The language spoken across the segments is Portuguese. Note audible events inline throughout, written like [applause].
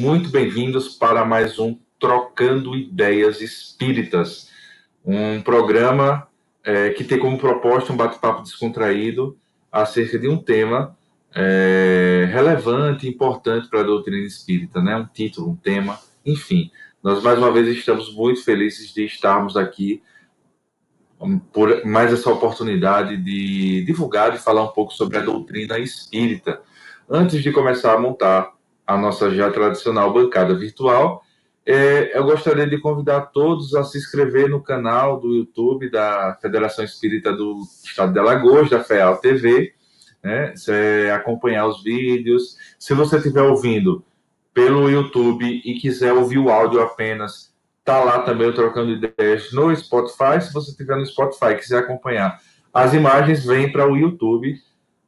muito bem-vindos para mais um Trocando Ideias Espíritas, um programa é, que tem como proposta um bate-papo descontraído acerca de um tema é, relevante, importante para a doutrina espírita, né? Um título, um tema, enfim. Nós mais uma vez estamos muito felizes de estarmos aqui por mais essa oportunidade de divulgar e falar um pouco sobre a doutrina espírita. Antes de começar a montar a nossa já tradicional bancada virtual, é, eu gostaria de convidar todos a se inscrever no canal do YouTube da Federação Espírita do Estado de Alagoas, da FEAL TV, né? Você acompanhar os vídeos. Se você estiver ouvindo pelo YouTube e quiser ouvir o áudio apenas, tá lá também trocando ideias no Spotify. Se você estiver no Spotify e quiser acompanhar, as imagens vêm para o YouTube.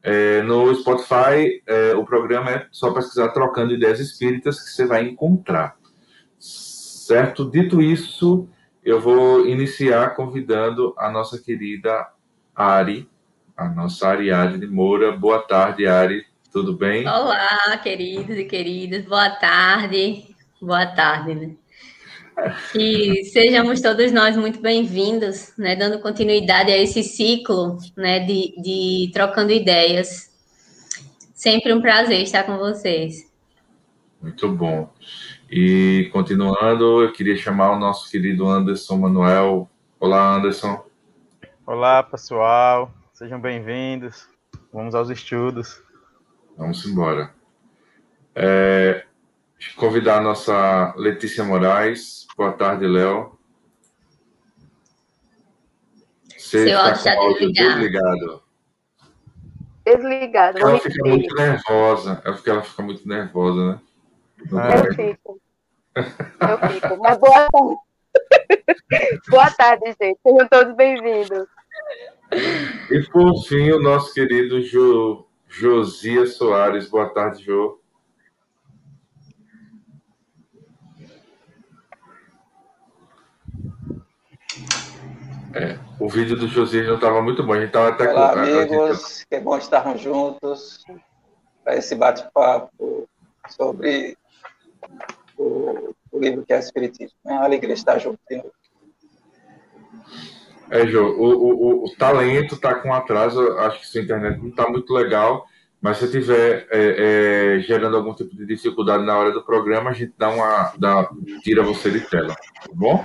É, no Spotify, é, o programa é só pesquisar Trocando Ideias Espíritas que você vai encontrar. Certo? Dito isso, eu vou iniciar convidando a nossa querida Ari, a nossa Ariadne Moura. Boa tarde, Ari. Tudo bem? Olá, queridos e queridas. Boa tarde. Boa tarde, né? E sejamos todos nós muito bem-vindos, né, dando continuidade a esse ciclo né, de, de trocando ideias. Sempre um prazer estar com vocês. Muito bom. E continuando, eu queria chamar o nosso querido Anderson Manuel. Olá, Anderson. Olá, pessoal. Sejam bem-vindos. Vamos aos estudos. Vamos embora. É, convidar a nossa Letícia Moraes. Boa tarde, Léo. Você Seu está com o áudio desligado. Desligado. Ela fica muito nervosa. É porque ela fica muito nervosa, né? Eu fico. Eu fico. Mas boa tarde. [laughs] boa tarde, gente. Sejam todos bem-vindos. E por fim, o nosso querido jo, Josias Soares. Boa tarde, Jô. É, o vídeo do Josias não estava muito bom. A gente estava até Olá, com... amigos. Gente... Que bom estarmos juntos para esse bate-papo sobre o, o, livro que é Espiritismo. É uma alegria estar junto. É, Jô, o, o, o talento está com atraso, acho que sua internet não está muito legal, mas se estiver é, é, gerando algum tipo de dificuldade na hora do programa, a gente dá uma. Dá, tira você de tela, tá bom?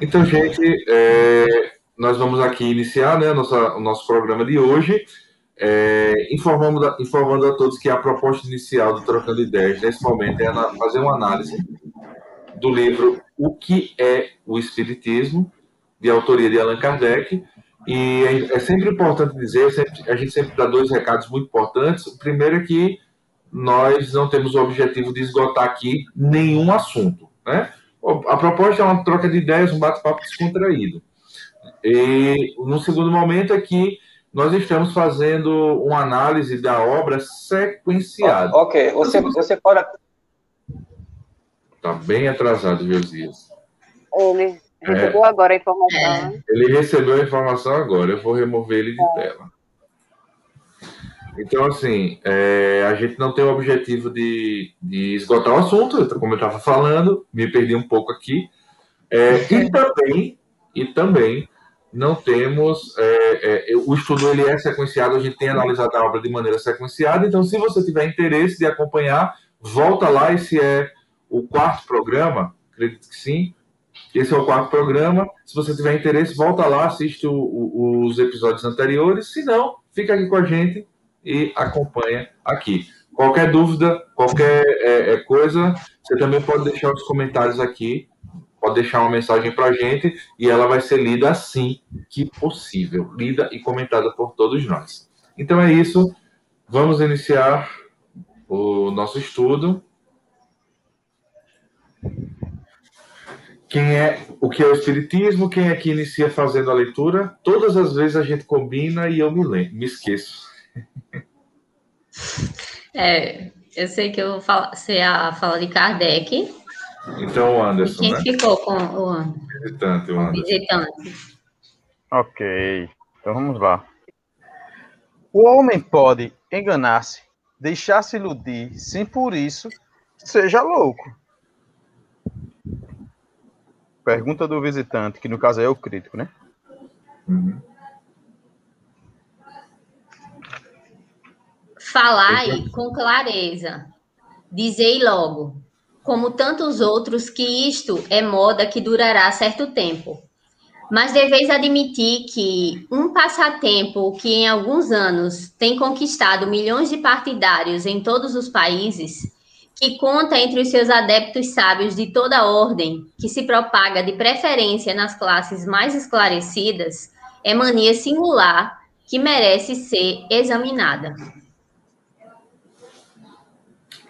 Então, gente, é, nós vamos aqui iniciar né, nossa, o nosso programa de hoje. É, informando, informando a todos que a proposta inicial do Trocando Ideias nesse momento é fazer uma análise do livro O que é o Espiritismo, de autoria de Allan Kardec. E é, é sempre importante dizer, sempre, a gente sempre dá dois recados muito importantes. O primeiro é que nós não temos o objetivo de esgotar aqui nenhum assunto. Né? A proposta é uma troca de ideias, um bate-papo descontraído. E no segundo momento é que nós estamos fazendo uma análise da obra sequenciada. Ok, você, você pode. Está bem atrasado, Josias. Ele Recebeu é, agora a informação. É. Ele recebeu a informação agora, eu vou remover ele de é. tela. Então, assim, é, a gente não tem o objetivo de, de esgotar o assunto, como eu estava falando, me perdi um pouco aqui. É, e também, e também não temos é, é, o estudo ele é sequenciado, a gente tem analisado a obra de maneira sequenciada. Então, se você tiver interesse de acompanhar, volta lá. Esse é o quarto programa, acredito que sim. Esse é o quarto programa. Se você tiver interesse, volta lá, assiste o, o, os episódios anteriores. Se não, fica aqui com a gente e acompanha aqui. Qualquer dúvida, qualquer é, é, coisa, você também pode deixar os comentários aqui, pode deixar uma mensagem para a gente e ela vai ser lida assim que possível, lida e comentada por todos nós. Então é isso, vamos iniciar o nosso estudo. Quem é o que é o espiritismo? Quem é que inicia fazendo a leitura? Todas as vezes a gente combina e eu me lembro, me esqueço. É, eu sei que eu falo, sei a fala de Kardec. Então o Anderson. quem né? ficou com o Anderson? Visitante, o Anderson. Visitante. Ok, então vamos lá. O homem pode enganar-se deixar-se iludir, sem por isso seja louco. Pergunta do visitante, que no caso é o crítico, né? Uhum. Falai com clareza, dizei logo, como tantos outros, que isto é moda que durará certo tempo. Mas deveis admitir que um passatempo que em alguns anos tem conquistado milhões de partidários em todos os países, que conta entre os seus adeptos sábios de toda ordem, que se propaga de preferência nas classes mais esclarecidas, é mania singular que merece ser examinada.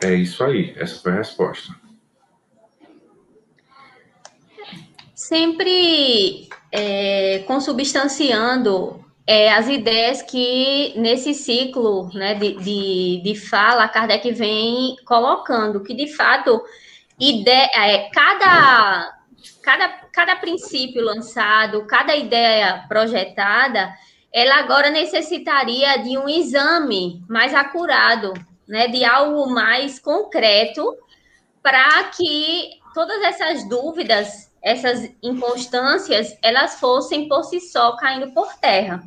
É isso aí, essa foi a resposta. Sempre é, consubstanciando é, as ideias que nesse ciclo né, de, de, de fala Kardec vem colocando, que de fato ideia, é, cada, cada, cada princípio lançado, cada ideia projetada, ela agora necessitaria de um exame mais acurado, né, de algo mais concreto, para que todas essas dúvidas, essas inconstâncias, elas fossem por si só caindo por terra.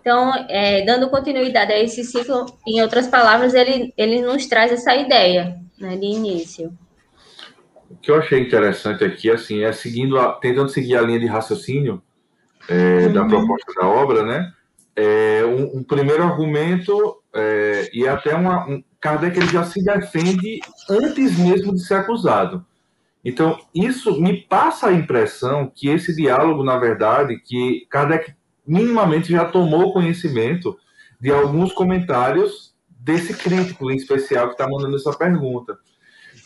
Então, é, dando continuidade a esse ciclo, em outras palavras, ele, ele nos traz essa ideia né, de início. O que eu achei interessante aqui, assim, é seguindo a, tentando seguir a linha de raciocínio é, uhum. da proposta da obra, né? É, um, um primeiro argumento é, e até uma, um, Kardec ele já se defende antes mesmo de ser acusado. Então, isso me passa a impressão que esse diálogo, na verdade, que Kardec minimamente já tomou conhecimento de alguns comentários desse crítico em especial que está mandando essa pergunta.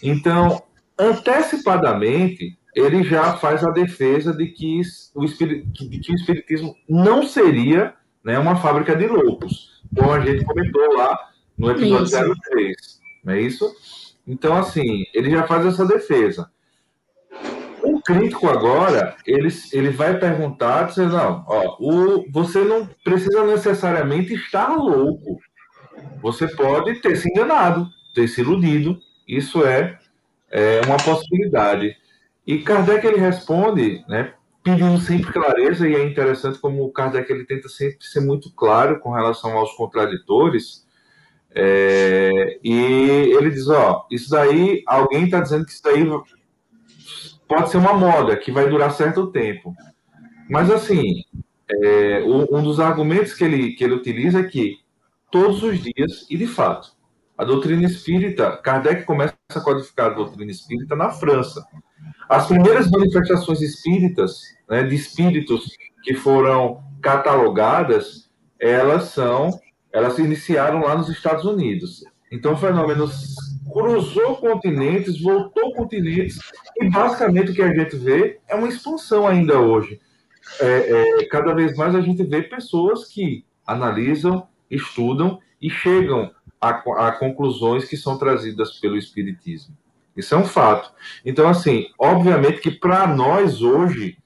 Então, antecipadamente, ele já faz a defesa de que o, de que o espiritismo não seria né, uma fábrica de loucos, como a gente comentou lá no episódio isso. 03, não é isso? Então, assim, ele já faz essa defesa. O crítico agora, ele, ele vai perguntar, dizendo, não, ó, o, você não precisa necessariamente estar louco. Você pode ter se enganado, ter se iludido. Isso é, é uma possibilidade. E Kardec ele responde, né, pedindo sempre clareza, e é interessante como o Kardec ele tenta sempre ser muito claro com relação aos contraditores. É, e ele diz: Ó, isso daí, alguém está dizendo que isso daí pode ser uma moda que vai durar certo tempo. Mas, assim, é, um dos argumentos que ele, que ele utiliza é que todos os dias, e de fato, a doutrina espírita, Kardec começa a codificar a doutrina espírita na França. As primeiras manifestações espíritas, né, de espíritos que foram catalogadas, elas são, elas se iniciaram lá nos Estados Unidos. Então, o fenômeno cruzou continentes, voltou continentes, e basicamente o que a gente vê é uma expansão ainda hoje. É, é, cada vez mais a gente vê pessoas que analisam, estudam e chegam a, a conclusões que são trazidas pelo Espiritismo. Isso é um fato. Então, assim, obviamente que para nós hoje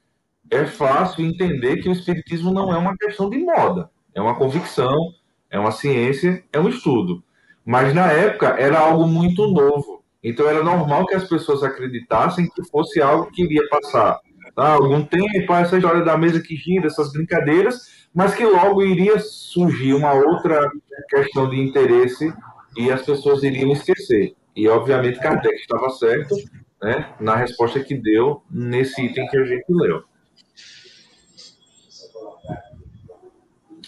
é fácil entender que o Espiritismo não é uma questão de moda, é uma convicção, é uma ciência, é um estudo. Mas na época era algo muito novo. Então era normal que as pessoas acreditassem que fosse algo que iria passar tá? algum tempo, essa história da mesa que gira, essas brincadeiras, mas que logo iria surgir uma outra questão de interesse e as pessoas iriam esquecer. E obviamente Kardec estava certo né, na resposta que deu nesse item que a gente leu.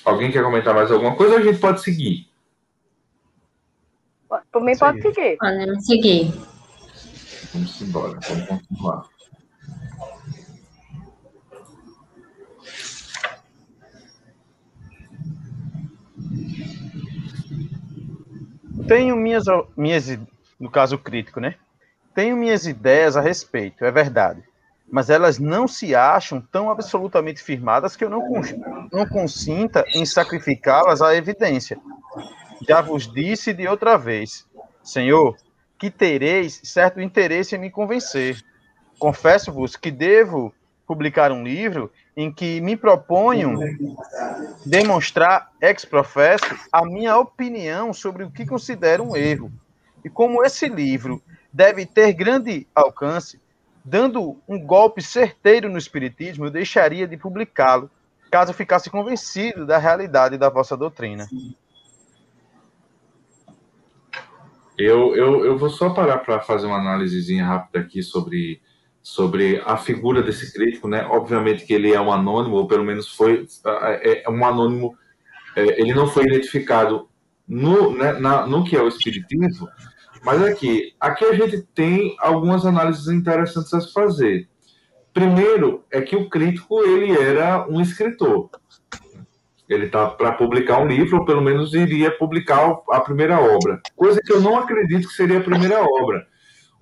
Alguém quer comentar mais alguma coisa ou a gente pode seguir? Mim, pode seguir. Podemos seguir. Vamos embora, vamos continuar. Tenho minhas, minhas, no caso crítico, né? Tenho minhas ideias a respeito, é verdade. Mas elas não se acham tão absolutamente firmadas que eu não, não consinta em sacrificá-las à evidência já vos disse de outra vez, Senhor, que tereis certo interesse em me convencer. Confesso-vos que devo publicar um livro em que me proponho demonstrar ex professo a minha opinião sobre o que considero um erro. E como esse livro deve ter grande alcance, dando um golpe certeiro no espiritismo, eu deixaria de publicá-lo, caso ficasse convencido da realidade da vossa doutrina. Eu, eu, eu vou só parar para fazer uma análisezinha rápida aqui sobre, sobre a figura desse crítico, né? Obviamente que ele é um anônimo, ou pelo menos foi é, é um anônimo. É, ele não foi identificado no, né, na, no que é o espiritismo, mas aqui, aqui a gente tem algumas análises interessantes a se fazer. Primeiro é que o crítico ele era um escritor. Ele está para publicar um livro, ou pelo menos iria publicar a primeira obra. Coisa que eu não acredito que seria a primeira obra.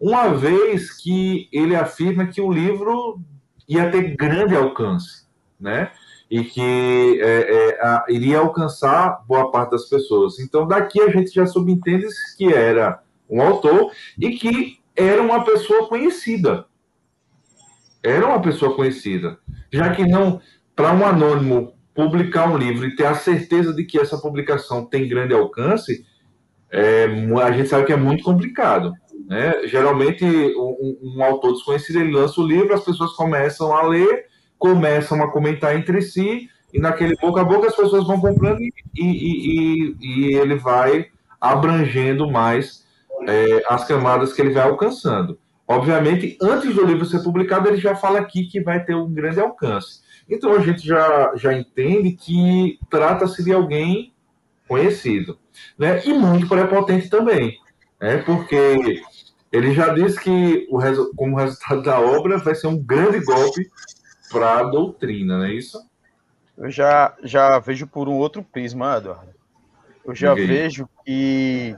Uma vez que ele afirma que o livro ia ter grande alcance, né? E que é, é, a, iria alcançar boa parte das pessoas. Então, daqui a gente já subentende que era um autor e que era uma pessoa conhecida. Era uma pessoa conhecida. Já que não, para um anônimo publicar um livro e ter a certeza de que essa publicação tem grande alcance, é, a gente sabe que é muito complicado. Né? Geralmente, um, um, autor desconhecido ele lança o livro, as pessoas começam a ler, começam a comentar entre si, e naquele boca a boca as pessoas vão comprando e, e, e, e ele vai abrangendo mais é, as camadas que ele vai alcançando. Obviamente, antes do livro ser publicado, ele já fala aqui que vai ter um grande alcance. Então a gente já, já entende que trata-se de alguém conhecido, né? E muito prepotente também, né? Porque ele já disse que o como resultado da obra vai ser um grande golpe para a doutrina, não é isso? Eu já, já vejo por um outro prisma, Eduardo. Eu já vejo que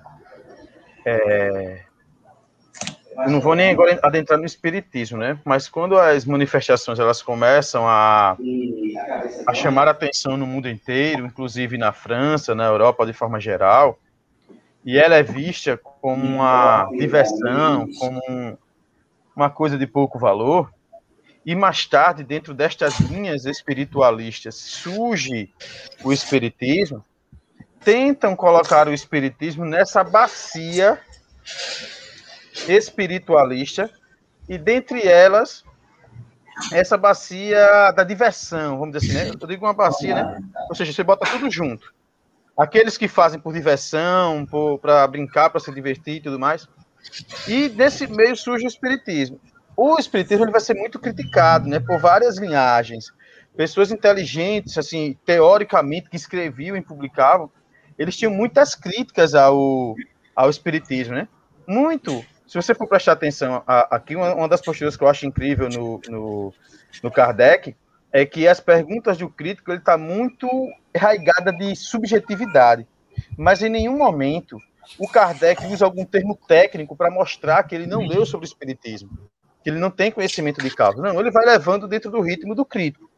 é, não vou nem agora adentrar no espiritismo, né? Mas quando as manifestações elas começam a, a chamar atenção no mundo inteiro, inclusive na França, na Europa de forma geral, e ela é vista como uma diversão, como um, uma coisa de pouco valor, e mais tarde, dentro destas linhas espiritualistas, surge o espiritismo, tentam colocar o espiritismo nessa bacia espiritualista, e dentre elas, essa bacia da diversão, vamos dizer assim, né? Eu digo uma bacia, né? Ou seja, você bota tudo junto. Aqueles que fazem por diversão, para brincar, para se divertir e tudo mais. E nesse meio surge o espiritismo. O espiritismo ele vai ser muito criticado, né, por várias linhagens. Pessoas inteligentes, assim, teoricamente, que escreviam e publicavam, eles tinham muitas críticas ao, ao espiritismo, né? Muito se você for prestar atenção, a, aqui uma, uma, das posturas que eu acho incrível no, no, no Kardec é que as perguntas do crítico ele está muito arraigada de subjetividade, mas em nenhum momento o Kardec usa algum termo técnico para mostrar que ele não leu sobre o espiritismo, que ele não tem conhecimento de causa. Não, ele vai levando dentro do ritmo do crítico.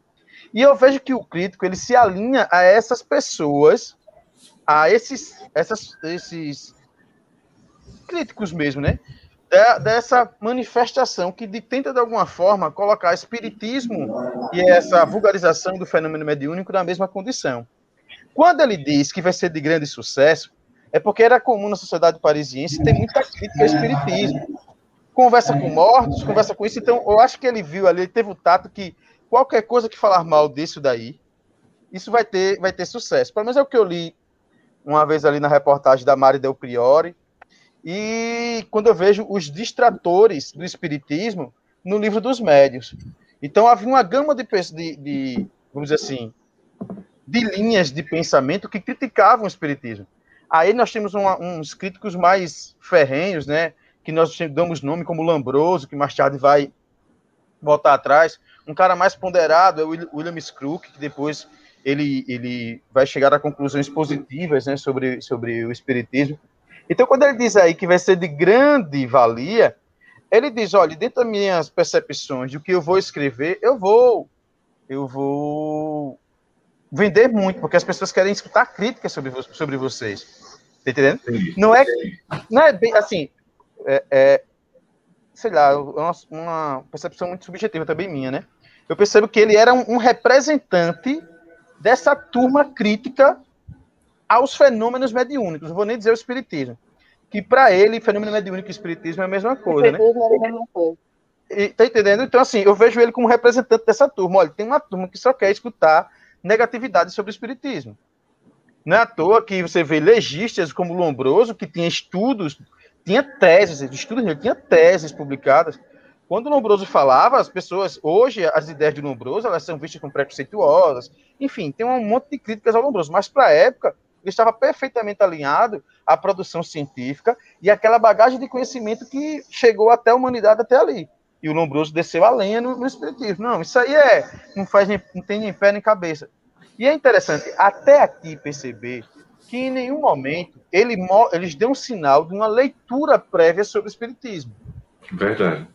E eu vejo que o crítico ele se alinha a essas pessoas, a esses, essas, esses críticos mesmo, né? dessa manifestação que de, tenta de alguma forma colocar espiritismo e essa vulgarização do fenômeno mediúnico na mesma condição. Quando ele diz que vai ser de grande sucesso, é porque era comum na sociedade parisiense ter muita crítica ao espiritismo. Conversa com mortos, conversa com isso. Então, eu acho que ele viu ali, ele teve o tato que qualquer coisa que falar mal disso daí, isso vai ter, vai ter sucesso. Pelo menos é o que eu li uma vez ali na reportagem da Mari Del Priori, e quando eu vejo os distratores do espiritismo no livro dos médios. Então havia uma gama de, de, de vamos dizer assim, de linhas de pensamento que criticavam o espiritismo. Aí nós temos uma, uns críticos mais ferrenhos, né, que nós damos nome como Lambroso, que mais tarde vai voltar atrás. Um cara mais ponderado é o William Scrook, que depois ele, ele vai chegar a conclusões positivas né, sobre, sobre o espiritismo. Então, quando ele diz aí que vai ser de grande valia, ele diz, olha, dentro das minhas percepções do que eu vou escrever, eu vou, eu vou vender muito, porque as pessoas querem escutar críticas sobre, sobre vocês. Tá entendendo? Não é, não é bem assim, é, é sei lá, uma, uma, percepção muito subjetiva também minha, né? Eu percebo que ele era um, um representante dessa turma crítica aos fenômenos mediúnicos. Não vou nem dizer o espiritismo, que para ele fenômeno mediúnico e espiritismo é a mesma coisa, né? É a mesma coisa. E, tá entendendo? Então, assim, eu vejo ele como representante dessa turma. Olha, tem uma turma que só quer escutar negatividade sobre o espiritismo. Não é à toa que você vê legistas como Lombroso, que tinha estudos, tinha teses, estudos, tinha teses publicadas. Quando o Lombroso falava, as pessoas, hoje, as ideias de Lombroso, elas são vistas como preconceituosas. Enfim, tem um monte de críticas ao Lombroso, mas para a época, ele estava perfeitamente alinhado à produção científica e aquela bagagem de conhecimento que chegou até a humanidade até ali. E o Lombroso desceu a lenha no, no espiritismo. Não, isso aí é, não faz nem, não tem nem pé nem cabeça. E é interessante até aqui perceber que em nenhum momento ele, eles dão um sinal de uma leitura prévia sobre o espiritismo. Verdade.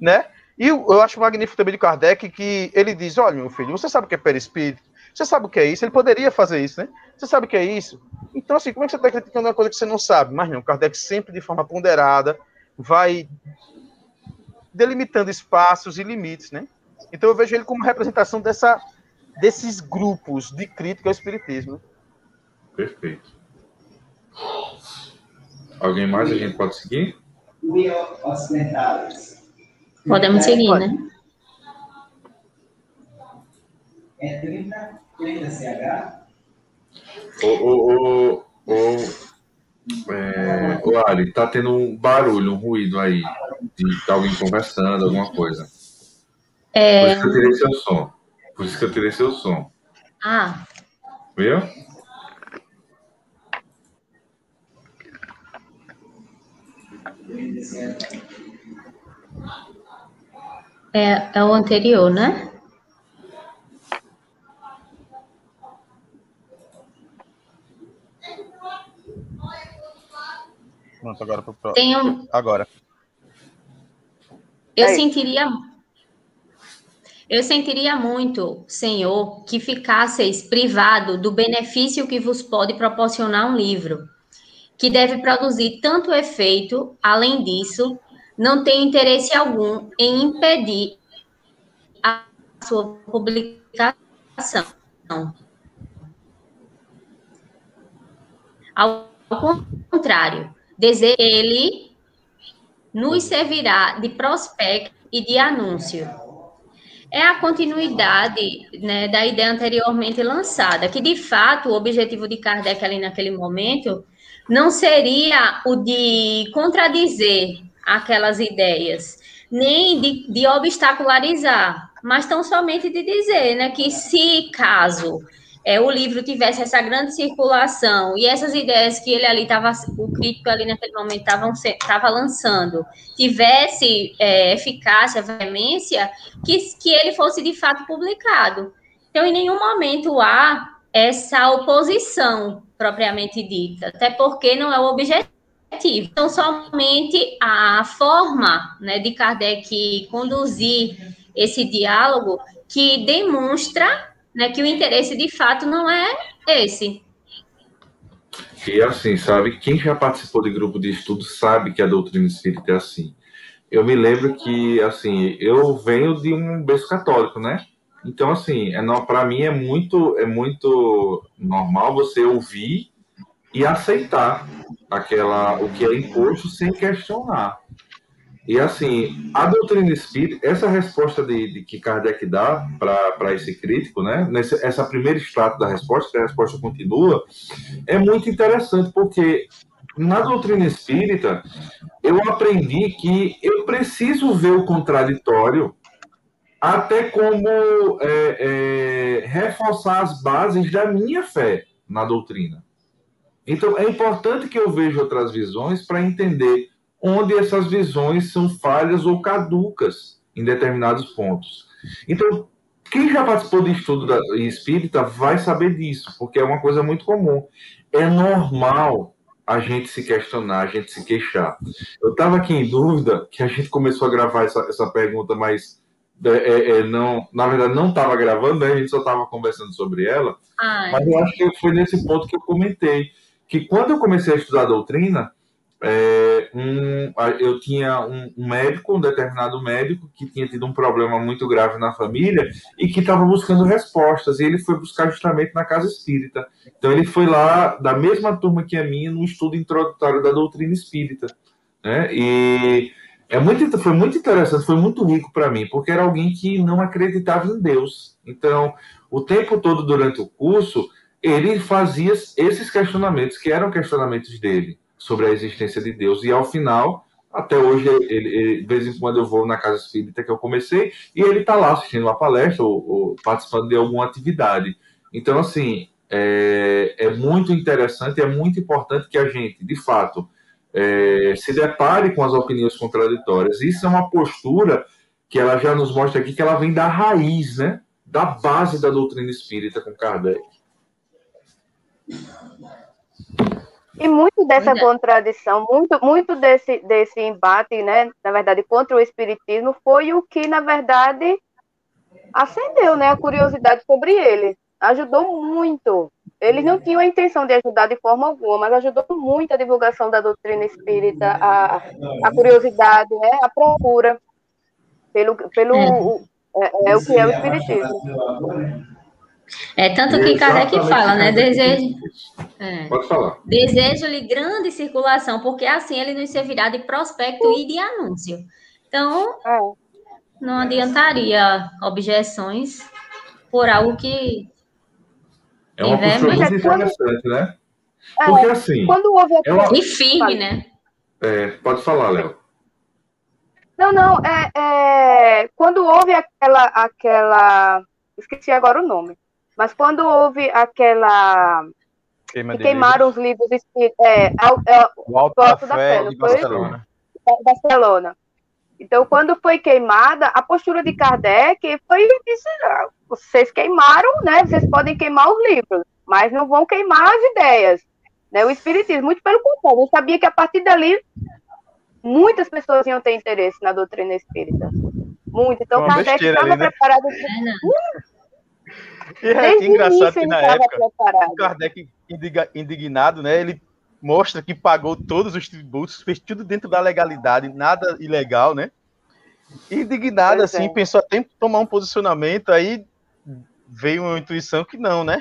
Né? E eu, acho magnífico também de Kardec que ele diz: olha, meu filho, você sabe o que é perispírito? Você sabe o que é isso? Ele poderia fazer isso, né? Você sabe o que é isso? Então, assim, como é que você está criticando uma coisa que você não sabe? Mas não, Kardec sempre de forma ponderada vai delimitando espaços e limites, né? Então eu vejo ele como representação dessa, desses grupos de crítica ao espiritismo. Perfeito. Alguém mais a gente pode seguir? Podemos seguir, né? É 30, 30 CH. Ô, ô, ô, ô, é, ô Ali, tá tendo um barulho, um ruído aí, de alguém conversando, alguma coisa. É... Por isso que eu tirei seu som. Por isso que eu tirei seu som. Ah. Viu? É, é o anterior, né? Pronto, agora pro Tem um... Agora. Eu Aí. sentiria eu sentiria muito, Senhor, que ficasseis privado do benefício que vos pode proporcionar um livro, que deve produzir tanto efeito, além disso, não tem interesse algum em impedir a sua publicação. Ao contrário, que ele nos servirá de prospecto e de anúncio é a continuidade né, da ideia anteriormente lançada, que de fato o objetivo de Kardec ali naquele momento não seria o de contradizer aquelas ideias, nem de, de obstacularizar, mas tão somente de dizer né, que se caso é, o livro tivesse essa grande circulação e essas ideias que ele ali estava, o crítico ali naquele momento estava lançando, tivesse é, eficácia, veemência, que, que ele fosse de fato publicado. Então, em nenhum momento há essa oposição propriamente dita, até porque não é o objetivo. Então, somente a forma né, de Kardec conduzir esse diálogo que demonstra né, que o interesse de fato não é esse. E assim, sabe, quem já participou de grupo de estudo sabe que a doutrina espírita é assim. Eu me lembro que, assim, eu venho de um berço católico, né? Então, assim, é, para mim é muito, é muito normal você ouvir e aceitar aquela, o que é imposto sem questionar. E assim, a doutrina espírita, essa resposta de, de que Kardec dá para esse crítico, né? Nesse, essa primeira extrato da resposta, que a resposta continua, é muito interessante, porque na doutrina espírita eu aprendi que eu preciso ver o contraditório até como é, é, reforçar as bases da minha fé na doutrina. Então, é importante que eu veja outras visões para entender onde essas visões são falhas ou caducas em determinados pontos. Então, quem já participou de estudo da espírita vai saber disso, porque é uma coisa muito comum. É normal a gente se questionar, a gente se queixar. Eu estava aqui em dúvida que a gente começou a gravar essa, essa pergunta, mas é, é, é não, na verdade não estava gravando, né? a gente só estava conversando sobre ela. Ai. Mas eu acho que foi nesse ponto que eu comentei que quando eu comecei a estudar a doutrina, é, um, eu tinha um, um, médico, um determinado médico, que tinha tido um problema muito grave na família e que estava buscando respostas, e ele foi buscar justamente na casa espírita. Então, ele foi lá, da mesma turma que a minha, no estudo introdutório da doutrina espírita. Né? E é muito, foi muito interessante, foi muito rico para mim, porque era alguém que não acreditava em Deus. Então, o tempo todo durante o curso, ele fazia esses questionamentos, que eram questionamentos dele sobre a existência de Deus. E ao final, até hoje, ele, ele, de vez em quando eu vou na casa espírita que eu comecei, e ele está lá assistindo uma palestra ou, ou, participando de alguma atividade. Então, assim, é, é, muito interessante, é muito importante que a gente, de fato, é, se depare com as opiniões contraditórias. Isso é uma postura que ela já nos mostra aqui que ela vem da raiz, né? Da base da doutrina espírita com Kardec. E muito dessa contradição, muito, muito desse, desse embate, né, na verdade, contra o espiritismo, foi o que, na verdade, acendeu, né, a curiosidade sobre ele. Ajudou muito. Eles não tinham a intenção de ajudar de forma alguma, mas ajudou muito a divulgação da doutrina espírita, a, a curiosidade, né, a procura pelo, pelo é. É, é o que é o espiritismo. É tanto que Kardec fala, né? Desejo. É, Pode falar. Desejo-lhe grande circulação, porque assim ele nos servirá de prospecto e de anúncio. Então, é. não adiantaria objeções por algo que. É uma postura muito interessante, né? É, porque assim. Quando houve é uma... E firme, né? É, pode falar, Léo. Não, não, é, é, quando houve aquela, aquela, esqueci agora o nome, mas quando houve aquela. Queima que queimaram livros. os livros espíritos. É, é, o Alto da, Fé, Fé de Barcelona. Barcelona. Então, quando foi queimada, a postura de Kardec foi disse, ah, vocês queimaram, né? Vocês podem queimar os livros, mas não vão queimar as ideias. Né? O Espiritismo, muito pelo contrário, eu sabia que a partir dali muitas pessoas iam ter interesse na doutrina espírita. Muito. Então, Kardec estava né? preparado. E é engraçado que na época, preparado. o Kardec indignado, né? Ele mostra que pagou todos os tributos, fez tudo dentro da legalidade, nada ilegal, né? Indignado, pois assim, é. pensou até em tomar um posicionamento, aí veio uma intuição que não, né?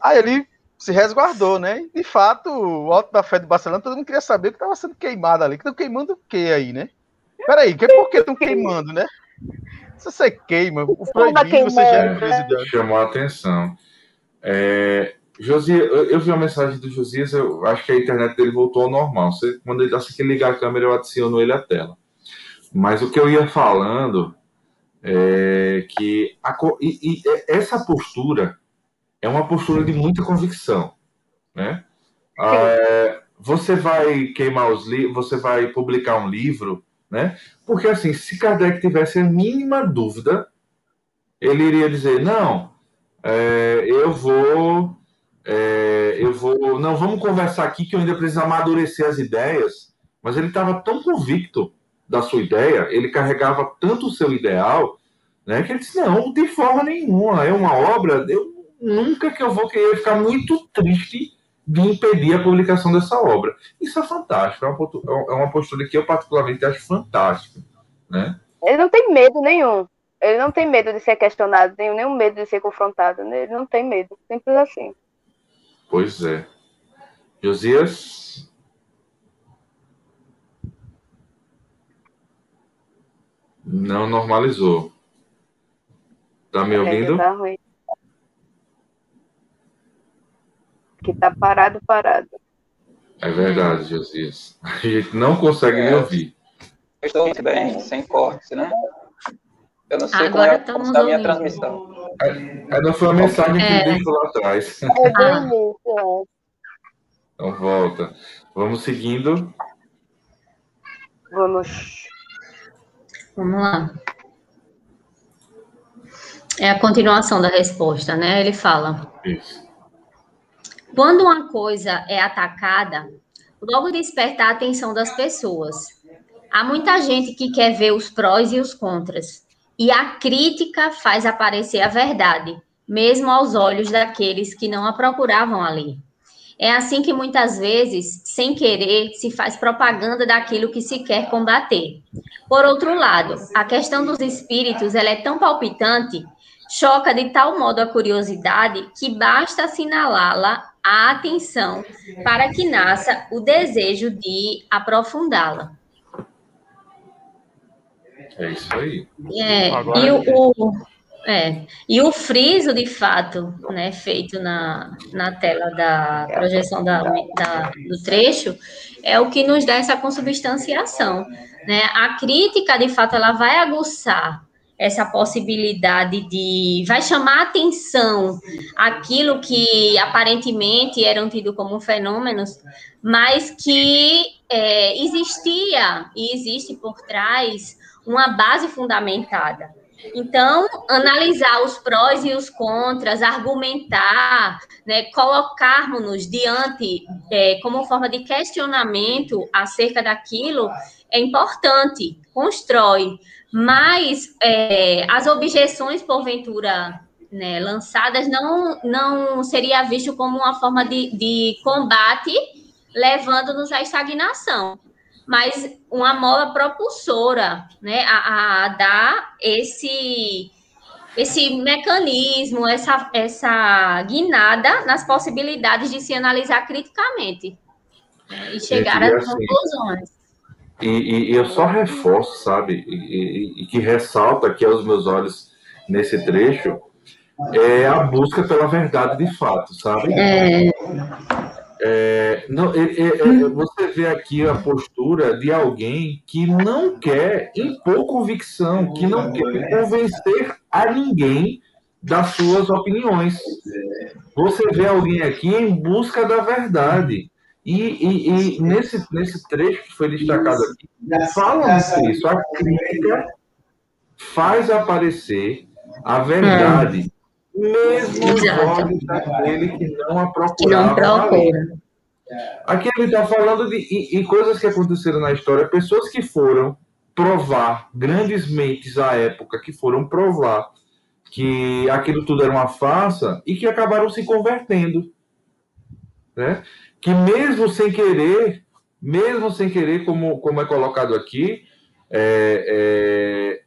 Aí ele se resguardou, né? De fato, o Alto da Fé de Barcelona, todo mundo queria saber o que estava sendo queimado ali. Que estão queimando o que aí, né? Peraí, que, por que estão [laughs] queimando, né? Se você queima, o proibido você gera curiosidade. Chamou a atenção. É, Josias, eu, vi a mensagem do Josias, eu acho que a internet dele voltou ao normal. Você, quando ele assim que ligar a câmera, eu adiciono ele à tela. Mas o que eu ia falando é que a, e, e essa postura é uma postura de muita convicção, né? É, você vai queimar os livros, você vai publicar um livro né? Porque, assim, se Kardec tivesse a mínima dúvida, ele iria dizer: não, é, eu vou. É, eu vou. Não, vamos conversar aqui que eu ainda preciso amadurecer as ideias. Mas ele estava tão convicto da sua ideia, ele carregava tanto o seu ideal, né, que ele disse: não, de forma nenhuma, é uma obra. Eu, nunca que eu vou querer ficar muito triste de impedir a publicação dessa obra. Isso é fantástico, é uma, é postura que eu particularmente acho fantástica. Né? Ele não tem medo nenhum. Ele não tem medo de ser questionado, nem nenhum medo de ser confrontado. Né? Ele não tem medo, simples assim. Pois é. Josias? Não normalizou. Tá me ouvindo? Tá ruim. Que tá parado, parado. É verdade, Josias. A gente não consegue é, me ouvir. Eu estou muito bem, sem cortes, né? Eu não sei Agora como, é, a minha transmissão. É, não foi a mensagem que é. deixou lá atrás. É bem isso, é. Então volta. Vamos seguindo. Vamos. Vamos lá. É a continuação da resposta, né? Ele fala. Isso. Quando uma coisa é atacada, logo desperta a atenção das pessoas. Há muita gente que quer ver os prós e os contras, e a crítica faz aparecer a verdade, mesmo aos olhos daqueles que não a procuravam ali. É assim que muitas vezes, sem querer, se faz propaganda daquilo que se quer combater. Por outro lado, a questão dos espíritos ela é tão palpitante, choca de tal modo a curiosidade que basta assinalá-la a atenção para que nasça o desejo de aprofundá-la. É isso aí. É, e o, o, é, e o friso, de fato, né, feito na, na tela da projeção da, da, do trecho, é o que nos dá essa consubstanciação. Né? A crítica, de fato, ela vai aguçar essa possibilidade de. vai chamar atenção aquilo que aparentemente eram tidos como fenômenos, mas que é, existia e existe por trás uma base fundamentada. Então, analisar os prós e os contras, argumentar, né, colocarmos-nos diante é, como forma de questionamento acerca daquilo é importante, constrói. Mas é, as objeções, porventura, né, lançadas, não, não seria visto como uma forma de, de combate, levando-nos à estagnação mas uma mola propulsora, né, a, a dar esse esse mecanismo, essa, essa guinada nas possibilidades de se analisar criticamente né, e chegar às assim, conclusões. E, e, eu só reforço, sabe, e, e, que ressalta aqui aos meus olhos nesse trecho, é a busca pela verdade de fato, sabe? É. É, não, é, é, é, você vê aqui a postura de alguém que não quer impor convicção, que não quer convencer a ninguém das suas opiniões. Você vê alguém aqui em busca da verdade. E, e, e nesse, nesse trecho que foi destacado aqui, fala isso. A crítica faz aparecer a verdade mesmo os olhos daquele que não a procurava. Que não procura. Aqui ele está falando de e, e coisas que aconteceram na história, pessoas que foram provar, grandes mentes à época, que foram provar que aquilo tudo era uma farsa e que acabaram se convertendo. Né? Que mesmo sem querer, mesmo sem querer, como, como é colocado aqui, é, é,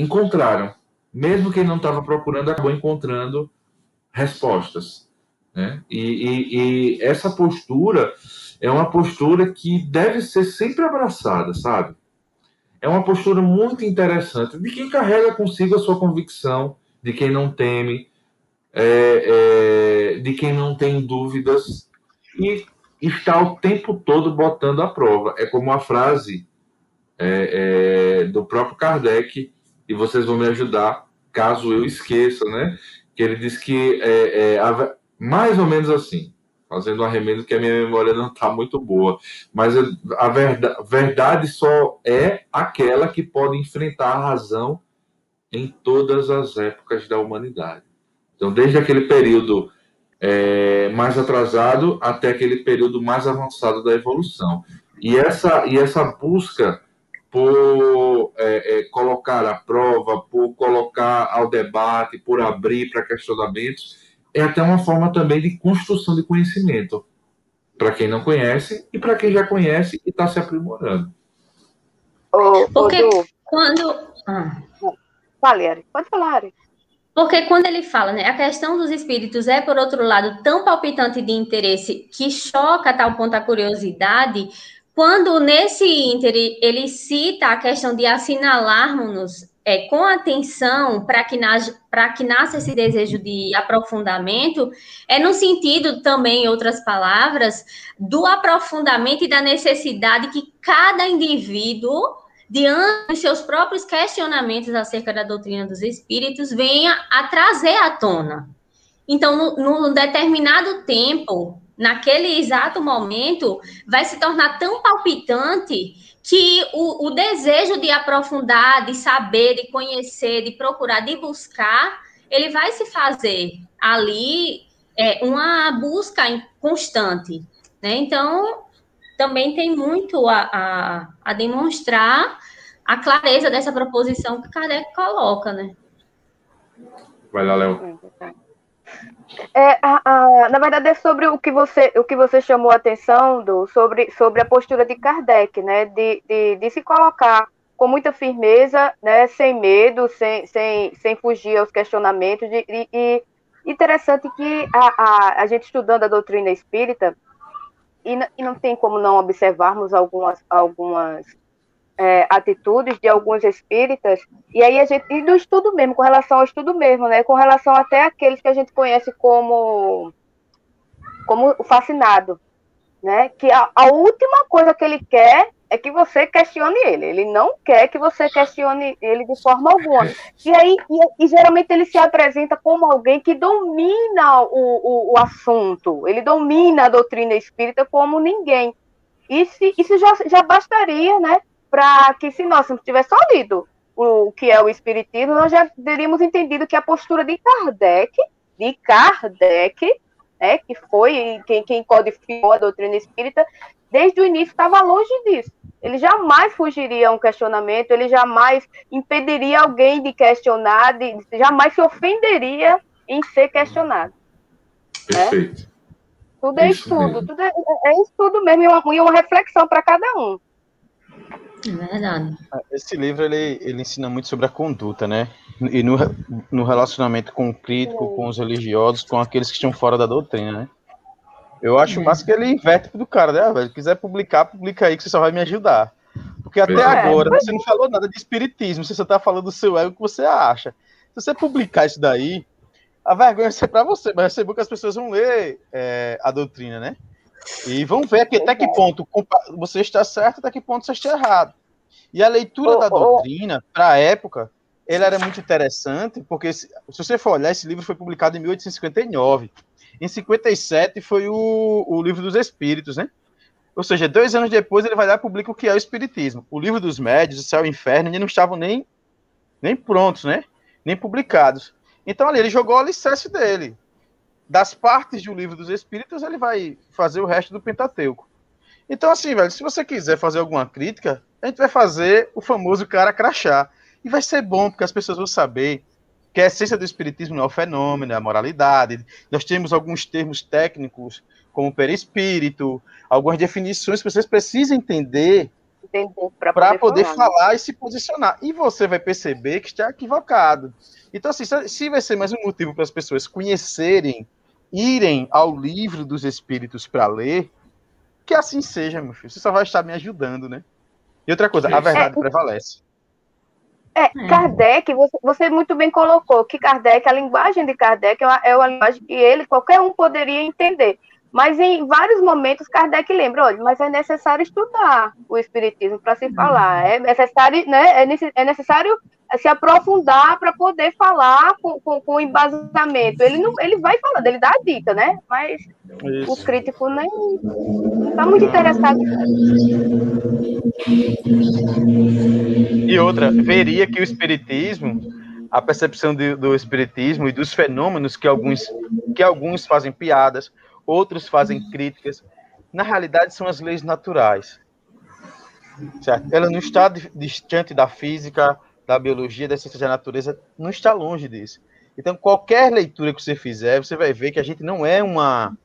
encontraram mesmo quem não estava procurando, acabou encontrando respostas. Né? E, e, e, essa postura é uma postura que deve ser sempre abraçada, sabe? É uma postura muito interessante de quem carrega consigo a sua convicção, de quem não teme, é, é, de quem não tem dúvidas e está o tempo todo botando à prova. É como a frase é, é do próprio Kardec e vocês vão me ajudar, caso eu esqueça, né? Que ele diz que é, é mais ou menos assim, fazendo um arremedo que a minha memória não está muito boa, mas a verdade, verdade só é aquela que pode enfrentar a razão em todas as épocas da humanidade. Então, desde aquele período é, mais atrasado até aquele período mais avançado da evolução. E essa, e essa busca por é, é, colocar à prova, por colocar ao debate, por abrir para questionamentos, é até uma forma também de construção de conhecimento para quem não conhece e para quem já conhece e está se aprimorando. Porque quando. Ah. Fale, Ari. Pode falar, Ari. Porque quando ele fala, né, a questão dos espíritos é, por outro lado, tão palpitante de interesse que choca a tal ponto a curiosidade, quando nesse ínter ele cita a questão de assinalarmos é, com atenção para que, que nasça esse desejo de aprofundamento, é no sentido também, em outras palavras, do aprofundamento e da necessidade que cada indivíduo, diante dos seus próprios questionamentos acerca da doutrina dos espíritos, venha a trazer à tona. Então, num determinado tempo, naquele exato momento, vai se tornar tão palpitante que o, o, desejo de aprofundar, de saber, de conhecer, de procurar, de buscar, ele vai se fazer ali é, uma busca constante. Né? Então, também tem muito a, a, a demonstrar a clareza dessa proposição que Kardec coloca, né? Vai lá, Léo. É, a, a, na verdade, é sobre o que você, o que você chamou a atenção, do, sobre, sobre a postura de Kardec, né? De, de, de se colocar com muita firmeza, né? Sem medo, sem, sem, sem fugir aos questionamentos. De, e, e interessante que a, a, a gente estudando a doutrina espírita, e, e não tem como não observarmos algumas, algumas é, atitudes de alguns espíritas, e aí a gente, e do estudo mesmo, com relação ao estudo mesmo, né, com relação até aqueles que a gente conhece como, como o fascinado, né, que a, a última coisa que ele quer é que você questione ele, ele não quer que você questione ele de forma alguma, e aí, e, e geralmente ele se apresenta como alguém que domina o, o, o assunto, ele domina a doutrina espírita como ninguém, isso, isso já, já bastaria, né, para que se nós tivéssemos só lido o que é o Espiritismo, nós já teríamos entendido que a postura de Kardec, de Kardec, né, que foi quem, quem codificou a doutrina espírita, desde o início estava longe disso. Ele jamais fugiria a um questionamento, ele jamais impediria alguém de questionar, de, jamais se ofenderia em ser questionado. Né? Perfeito. Né? Tudo é Isso estudo, mesmo. tudo é, é estudo mesmo, e uma, e uma reflexão para cada um. É verdade. Esse livro ele, ele ensina muito sobre a conduta, né? E no, no relacionamento com o crítico, com os religiosos, com aqueles que estão fora da doutrina, né? Eu acho é. massa que ele inverte do cara, né, velho? Quiser publicar, publica aí que você só vai me ajudar. Porque até é. agora você não falou nada de espiritismo, você só tá falando do seu ego que você acha. Se você publicar isso daí, a vergonha vai ser pra você, mas é bom que as pessoas vão ler é, a doutrina, né? E vão ver aqui, até que ponto você está certo, até que ponto você está errado. E a leitura da doutrina, para a época, ele era muito interessante, porque se, se, você for olhar, esse livro foi publicado em 1859. Em 57 foi o, o Livro dos Espíritos, né? Ou seja, dois anos depois ele vai lá e publica o que é o Espiritismo. O Livro dos Médios, o Céu e o Inferno, ainda não estavam nem, nem prontos, né? Nem publicados. Então ali ele jogou o alicerce dele das partes do livro dos Espíritos, ele vai fazer o resto do Pentateuco. Então, assim, velho, se você quiser fazer alguma crítica, a gente vai fazer o famoso cara crachá. E vai ser bom, porque as pessoas vão saber que a essência do Espiritismo não é o fenômeno, é a moralidade. Nós temos alguns termos técnicos, como perispírito, algumas definições que vocês precisam entender para poder, poder falar. falar. e se posicionar. E você vai perceber que está equivocado. Então, assim, se vai ser mais um motivo para as pessoas conhecerem irem ao livro dos espíritos para ler, que assim seja, meu filho. Você só vai estar me ajudando, né? E outra coisa, a verdade é, prevalece. É, Kardec, você, você, muito bem colocou que Kardec, a linguagem de Kardec é uma, é uma linguagem que ele, qualquer um poderia entender. Mas em vários momentos Kardec lembra, olha, mas é necessário estudar o Espiritismo para se falar. É necessário, né, é, é necessário se aprofundar para poder falar com, com, com, embasamento. Ele não, ele vai falando, ele dá a dita, né? Mas Isso. o crítico nem está muito interessado. E outra, veria que o espiritismo, a percepção de, do espiritismo e dos fenômenos que alguns que alguns fazem piadas, outros fazem críticas, na realidade são as leis naturais. Certo? Ela não está distante da física, da biologia, da ciência da natureza, não está longe disso. Então, qualquer leitura que você fizer, você vai ver que a gente não é uma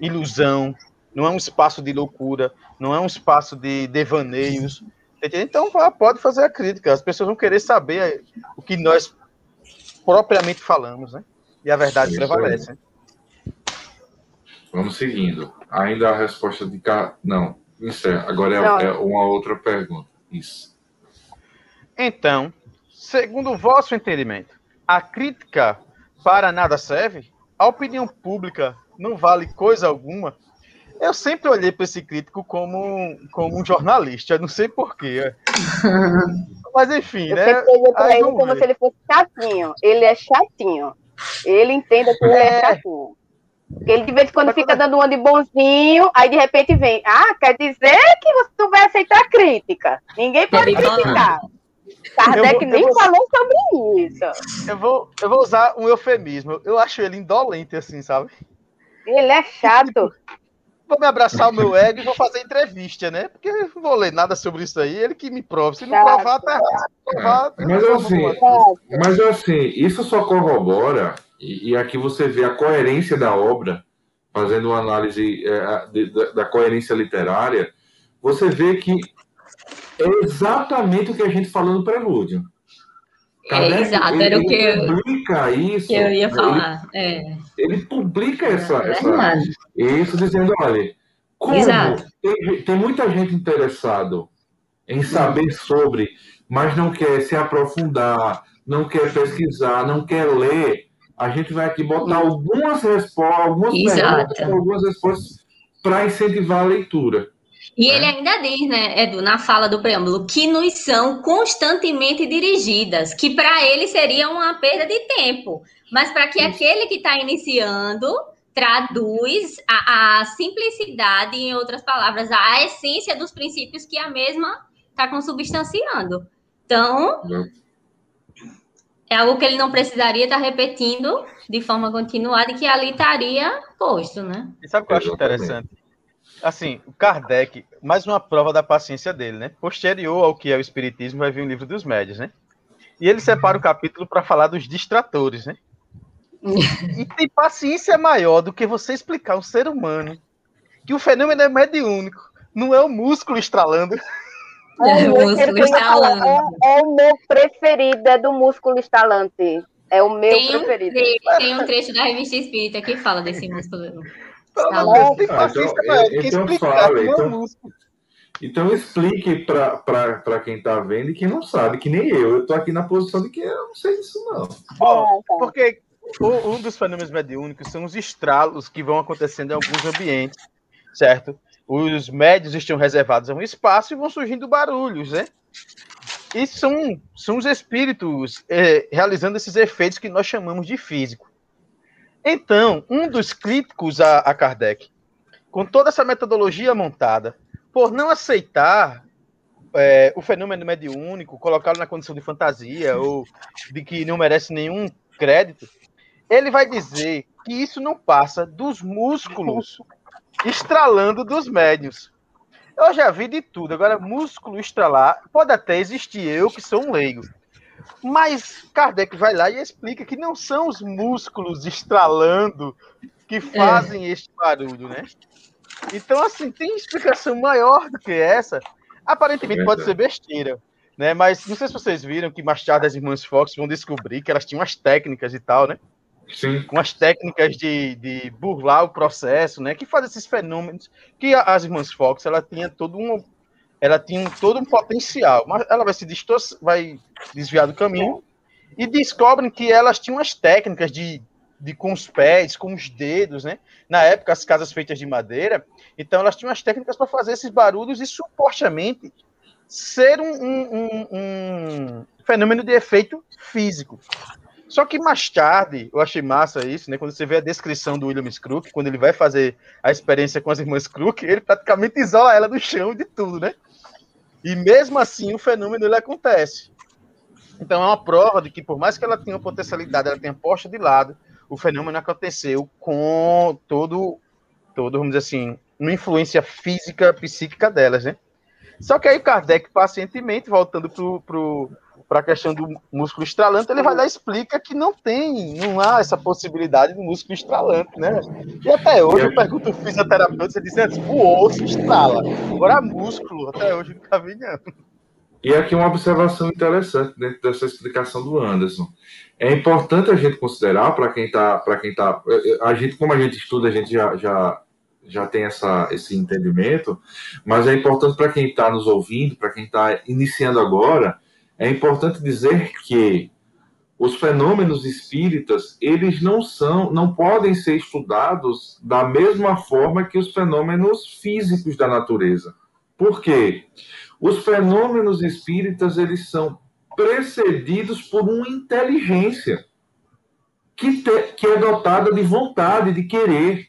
ilusão, não é um espaço de loucura, não é um espaço de devaneios. Então, pode fazer a crítica. As pessoas vão querer saber o que nós propriamente falamos, né? E a verdade prevalece. Né? Vamos seguindo. Ainda a resposta de cá. Não, isso é. Agora é, é uma outra pergunta. Isso. Então, segundo o vosso entendimento, a crítica para nada serve? A opinião pública não vale coisa alguma? Eu sempre olhei para esse crítico como, como um jornalista, não sei porquê. [laughs] Mas enfim, eu né? Ele como ver. se ele fosse chatinho. Ele é chatinho. Ele entenda que é. ele é chatinho. Ele de vez em quando fica dando um de bonzinho, aí de repente vem. Ah, quer dizer que você vai aceitar crítica. Ninguém pode criticar. Kardec vou, nem vou, falou sobre isso. Eu vou, eu vou usar um eufemismo. Eu acho ele indolente, assim, sabe? Ele é chato. Vou me abraçar o meu ego e vou fazer entrevista, né? Porque eu não vou ler nada sobre isso aí. Ele que me prova. Se não chato. provar, tá errado. Provar, mas, assim, mas assim, isso só corrobora e, e, aqui você vê a coerência da obra, fazendo uma análise é, de, da, da coerência literária, você vê que é exatamente o que a gente falou no prelúdio. é, exato, ele, era o que ele publica isso. Que eu ia falar. Ele, é. ele publica essa, é essa, isso dizendo, olha, como tem, tem, muita gente interessado em saber sobre, mas não quer se aprofundar, não quer pesquisar, não quer ler. A gente vai aqui botar algumas respostas, algumas perguntas, algumas respostas para incentivar a leitura. E ele ainda diz, né, Edu, na fala do preâmbulo, que nos são constantemente dirigidas, que para ele seria uma perda de tempo, mas para que aquele que está iniciando traduz a, a, simplicidade, em outras palavras, a essência dos princípios que a mesma está consubstanciando. Então, é algo que ele não precisaria estar tá repetindo de forma continuada e que ali estaria posto, né? E sabe o que eu acho interessante? Assim, o Kardec, mais uma prova da paciência dele, né? Posterior ao que é o Espiritismo, vai vir o livro dos médios, né? E ele separa o capítulo para falar dos distratores, né? E tem paciência maior do que você explicar um ser humano que o fenômeno é mediúnico, não é o músculo estralando. É, [laughs] o músculo estalante. É, é, o meu preferido, é do músculo estalante. É o meu tem preferido. Um tem um trecho da revista Espírita que fala desse músculo. Estalante. Ah, então, então, fala, então, então explique para quem está vendo e quem não sabe, que nem eu. Eu estou aqui na posição de que eu não sei disso, não. Bom, é, tá. porque um dos fenômenos mediúnicos são os estralos que vão acontecendo em alguns ambientes, certo? Os médios estão reservados a um espaço e vão surgindo barulhos, né? E são, são os espíritos é, realizando esses efeitos que nós chamamos de físico. Então, um dos críticos a, a Kardec, com toda essa metodologia montada, por não aceitar é, o fenômeno mediúnico, colocá-lo na condição de fantasia ou de que não merece nenhum crédito, ele vai dizer que isso não passa dos músculos estralando dos médios. Eu já vi de tudo. Agora, músculo estralar, pode até existir eu, que sou um leigo. Mas Kardec vai lá e explica que não são os músculos estralando que fazem é. este barulho, né? Então, assim, tem explicação maior do que essa. Aparentemente pode ser besteira, né? Mas não sei se vocês viram que mais tarde as irmãs Fox vão descobrir que elas tinham umas técnicas e tal, né? Sim. com as técnicas de, de burlar o processo, né? Que faz esses fenômenos que as irmãs Fox ela tinha todo um ela tinha todo um potencial, mas ela vai se distorcer, vai desviar do caminho e descobrem que elas tinham as técnicas de, de com os pés, com os dedos, né? Na época as casas feitas de madeira, então elas tinham as técnicas para fazer esses barulhos e supostamente ser um, um, um, um fenômeno de efeito físico. Só que mais tarde, eu achei massa isso, né? Quando você vê a descrição do William Crook, quando ele vai fazer a experiência com as irmãs Crook, ele praticamente isola ela do chão de tudo, né? E mesmo assim o fenômeno ele acontece. Então é uma prova de que por mais que ela tenha potencialidade, ela tenha posta de lado, o fenômeno aconteceu com todo, todo, vamos dizer assim, uma influência física, psíquica delas, né? Só que aí Kardec, pacientemente, voltando pro, pro para a questão do músculo estralante, ele vai lá e explica que não tem, não há essa possibilidade do músculo estralante, né? E até hoje eu pergunto ao fisioterapeuta, você diz antes, o osso estrala, agora músculo, até hoje não está vinhando. E aqui uma observação interessante dentro dessa explicação do Anderson. É importante a gente considerar para quem está, para quem tá, a gente como a gente estuda, a gente já, já já tem essa, esse entendimento, mas é importante para quem está nos ouvindo, para quem está iniciando agora, é importante dizer que os fenômenos espíritas, eles não são, não podem ser estudados da mesma forma que os fenômenos físicos da natureza. Por quê? Os fenômenos espíritas, eles são precedidos por uma inteligência que, te, que é dotada de vontade, de querer.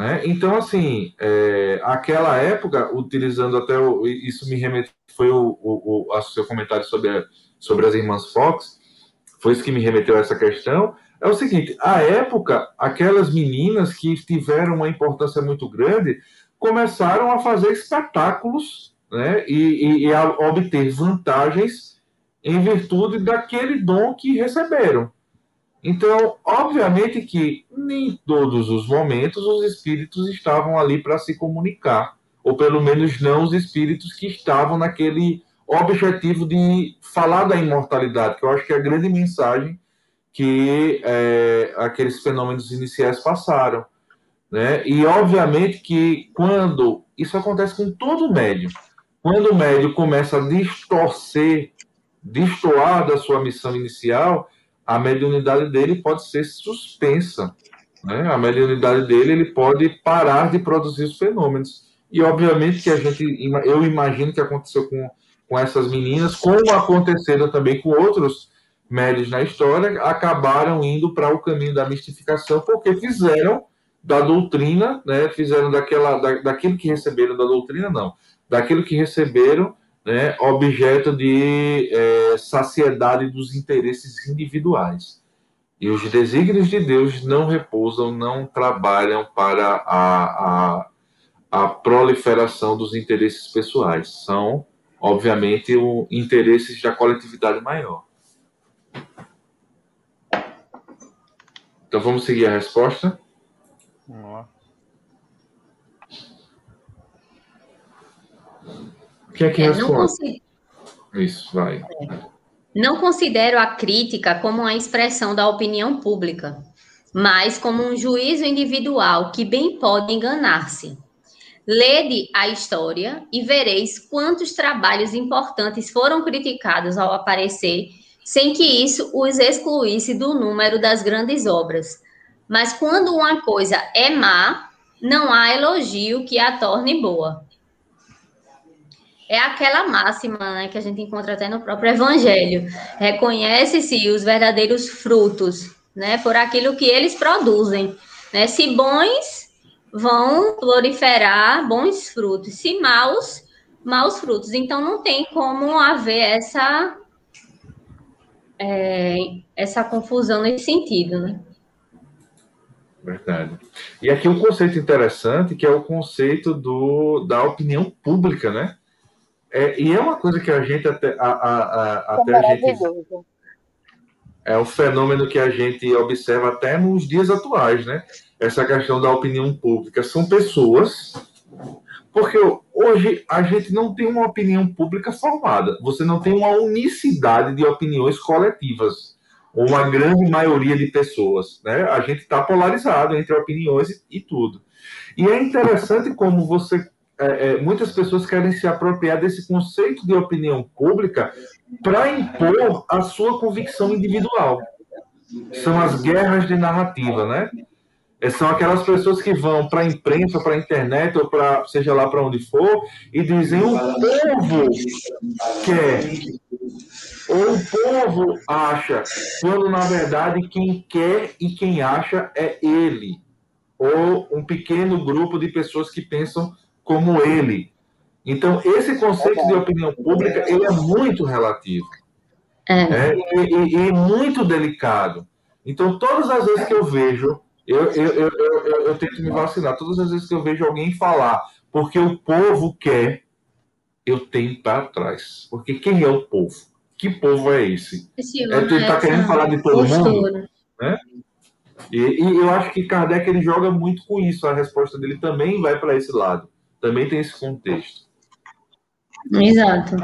Né? Então, assim, é, aquela época, utilizando até o, isso me remete, foi o, o, o seu comentário sobre, a, sobre as irmãs Fox, foi isso que me remeteu a essa questão. É o seguinte: a época, aquelas meninas que tiveram uma importância muito grande começaram a fazer espetáculos né, e, e, e a obter vantagens em virtude daquele dom que receberam. Então, obviamente que nem todos os momentos os espíritos estavam ali para se comunicar, ou pelo menos não os espíritos que estavam naquele objetivo de falar da imortalidade, que eu acho que é a grande mensagem que é, aqueles fenômenos iniciais passaram. Né? E, obviamente, que quando isso acontece com todo médium, quando o médium começa a distorcer, destoar da sua missão inicial, a mediunidade dele pode ser suspensa. Né? A mediunidade dele ele pode parar de produzir os fenômenos. E, obviamente, que a gente, eu imagino que aconteceu com, com essas meninas, como aconteceram também com outros médios na história, acabaram indo para o caminho da mistificação, porque fizeram da doutrina, né, fizeram daquela, da, daquilo que receberam da doutrina, não, daquilo que receberam, né, objeto de é, saciedade dos interesses individuais. E os desígnios de Deus não repousam, não trabalham para a, a, a proliferação dos interesses pessoais. São, obviamente, o, interesses da coletividade maior. Então vamos seguir a resposta? Vamos lá. Quem é que é, responde? Isso, vai. É. Não considero a crítica como uma expressão da opinião pública, mas como um juízo individual que bem pode enganar-se. Lede a história e vereis quantos trabalhos importantes foram criticados ao aparecer sem que isso os excluísse do número das grandes obras. Mas quando uma coisa é má, não há elogio que a torne boa. É aquela máxima né, que a gente encontra até no próprio Evangelho. Reconhece-se os verdadeiros frutos, né, por aquilo que eles produzem. Né? Se bons, vão proliferar bons frutos. Se maus, maus frutos. Então, não tem como haver essa é, essa confusão nesse sentido, né? Verdade. E aqui um conceito interessante que é o conceito do, da opinião pública, né? É, e é uma coisa que a gente até a, a, a até a gente é um fenômeno que a gente observa até nos dias atuais, né? Essa questão da opinião pública são pessoas porque hoje a gente não tem uma opinião pública formada. Você não tem uma unicidade de opiniões coletivas, ou uma grande maioria de pessoas. Né? A gente está polarizado entre opiniões e, e, tudo. E é interessante como você. É, é, muitas pessoas querem se apropriar desse conceito de opinião pública para impor a sua convicção individual. São as guerras de narrativa, né? É, são aquelas pessoas que vão para a imprensa, para a internet, ou para seja lá para onde for, e dizem o povo quer. Ou o povo acha, quando na verdade quem quer e quem acha é ele. Ou um pequeno grupo de pessoas que pensam como ele. Então, esse conceito de opinião pública ele é muito relativo. É. É, e, e, muito delicado. Então, todas as vezes que eu vejo eu, eu, eu, eu, eu tento me vacinar. Todas as vezes que eu vejo alguém falar porque o povo quer, eu tenho para trás. Porque quem é o povo? Que povo é esse? esse é, tu está querendo falar de todo postura. mundo? Né? E, e, eu acho que Kardec ele joga muito com isso. A resposta dele também vai para esse lado. Também tem esse contexto. Exato.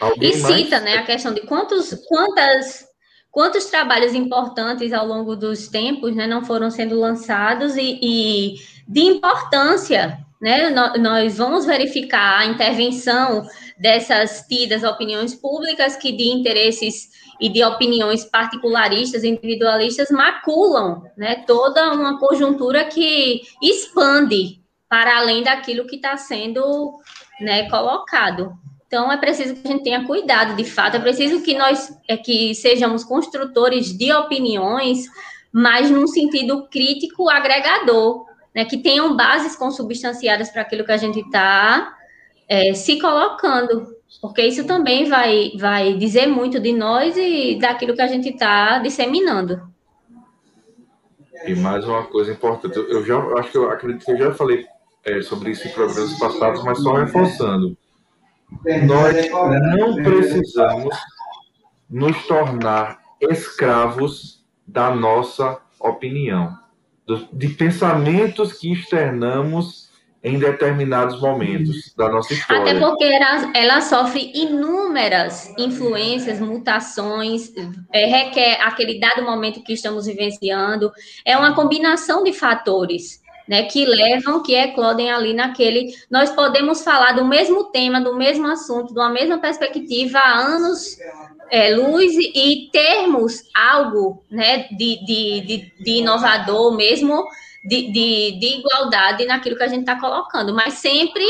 Alguém e cita, mais? né, a questão de quantos, quantas quantos trabalhos importantes ao longo dos tempos né, não foram sendo lançados e, e de importância, né? Nós vamos verificar a intervenção dessas tidas opiniões públicas que de interesses e de opiniões particularistas, individualistas, maculam né, toda uma conjuntura que expande para além daquilo que está sendo né, colocado. Então, é preciso que a gente tenha cuidado, de fato, é preciso que nós é, que sejamos construtores de opiniões, mas num sentido crítico agregador, né, que tenham bases consubstanciadas para aquilo que a gente está é, se colocando, porque isso também vai, vai dizer muito de nós e daquilo que a gente está disseminando. E mais uma coisa importante, eu já acho que eu acredito que eu já falei é, sobre isso em programas passados, mas só reforçando nós não precisamos nos tornar escravos da nossa opinião, de pensamentos que externamos em determinados momentos da nossa história. Até porque ela, ela sofre inúmeras influências, mutações, é, requer aquele dado momento que estamos vivenciando, é uma combinação de fatores. Né, que levam, que eclodem ali naquele. Nós podemos falar do mesmo tema, do mesmo assunto, de uma mesma perspectiva há anos é, luz e termos algo né, de, de, de, de inovador mesmo de, de, de igualdade naquilo que a gente está colocando, mas sempre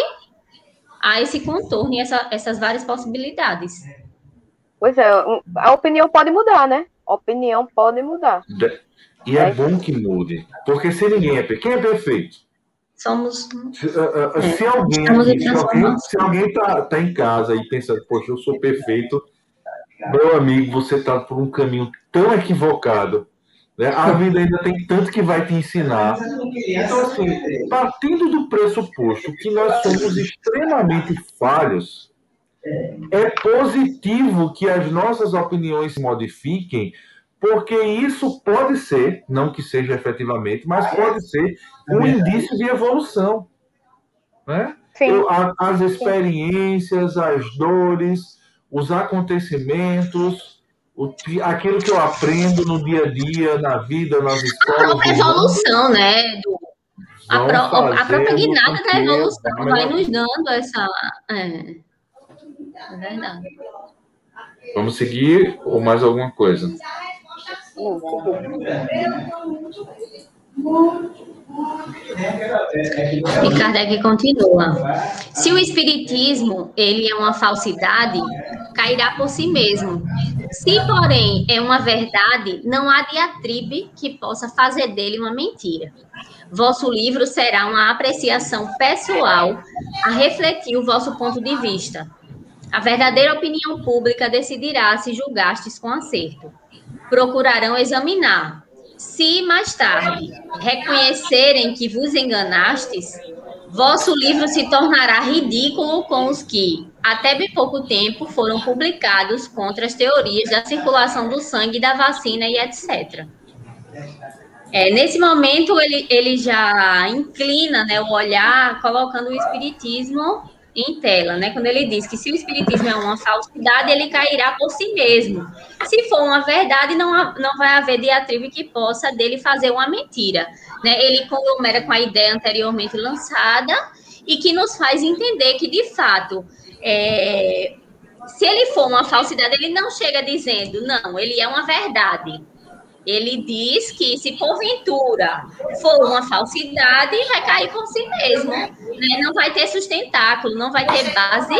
há esse contorno e essa, essas várias possibilidades. Pois é, a opinião pode mudar, né? A opinião pode mudar. E é, é bom que mude, porque se ninguém é quem é perfeito? Somos. Se, uh, uh, se alguém, se alguém, se alguém tá, tá em casa e pensa, poxa, eu sou perfeito, meu amigo, você está por um caminho tão equivocado né? A vida ainda tem tanto que vai te ensinar. Então, assim, partindo do pressuposto que nós somos extremamente falhos, é positivo que as nossas opiniões se modifiquem, porque isso pode ser, não que seja efetivamente, mas pode ser um indício de evolução. Né? Eu, a, as experiências, as dores, os acontecimentos, o, aquilo que eu aprendo no dia a dia, na vida, nas escolas. A própria evolução, né? Do, a, pro, a, própria guinada da evolução vai nos dando essa. É, é verdade. Vamos seguir ou mais alguma coisa? E Kardec continua. Se o espiritismo ele é uma falsidade, cairá por si mesmo. Se, porém, é uma verdade, não há diatribe que possa fazer dele uma mentira. Vosso livro será uma apreciação pessoal a refletir o vosso ponto de vista. A verdadeira opinião pública decidirá se julgastes com acerto. Procurarão examinar, se mais tarde reconhecerem que vos enganastes, vosso livro se tornará ridículo com os que, até bem pouco tempo, foram publicados contra as teorias da circulação do sangue, da vacina e etc. É, nesse momento, ele, ele já inclina né, o olhar, colocando o espiritismo em tela, né? Quando ele diz que se o espiritismo é uma falsidade, ele cairá por si mesmo. Se for uma verdade, não, não vai haver diatribe que possa dele fazer uma mentira, né? Ele conglomera com a ideia anteriormente lançada e que nos faz entender que, de fato, é, se ele for uma falsidade, ele não chega dizendo, não, ele é uma verdade ele diz que se porventura for uma falsidade, vai cair por si mesmo. Né? Não vai ter sustentáculo, não vai ter base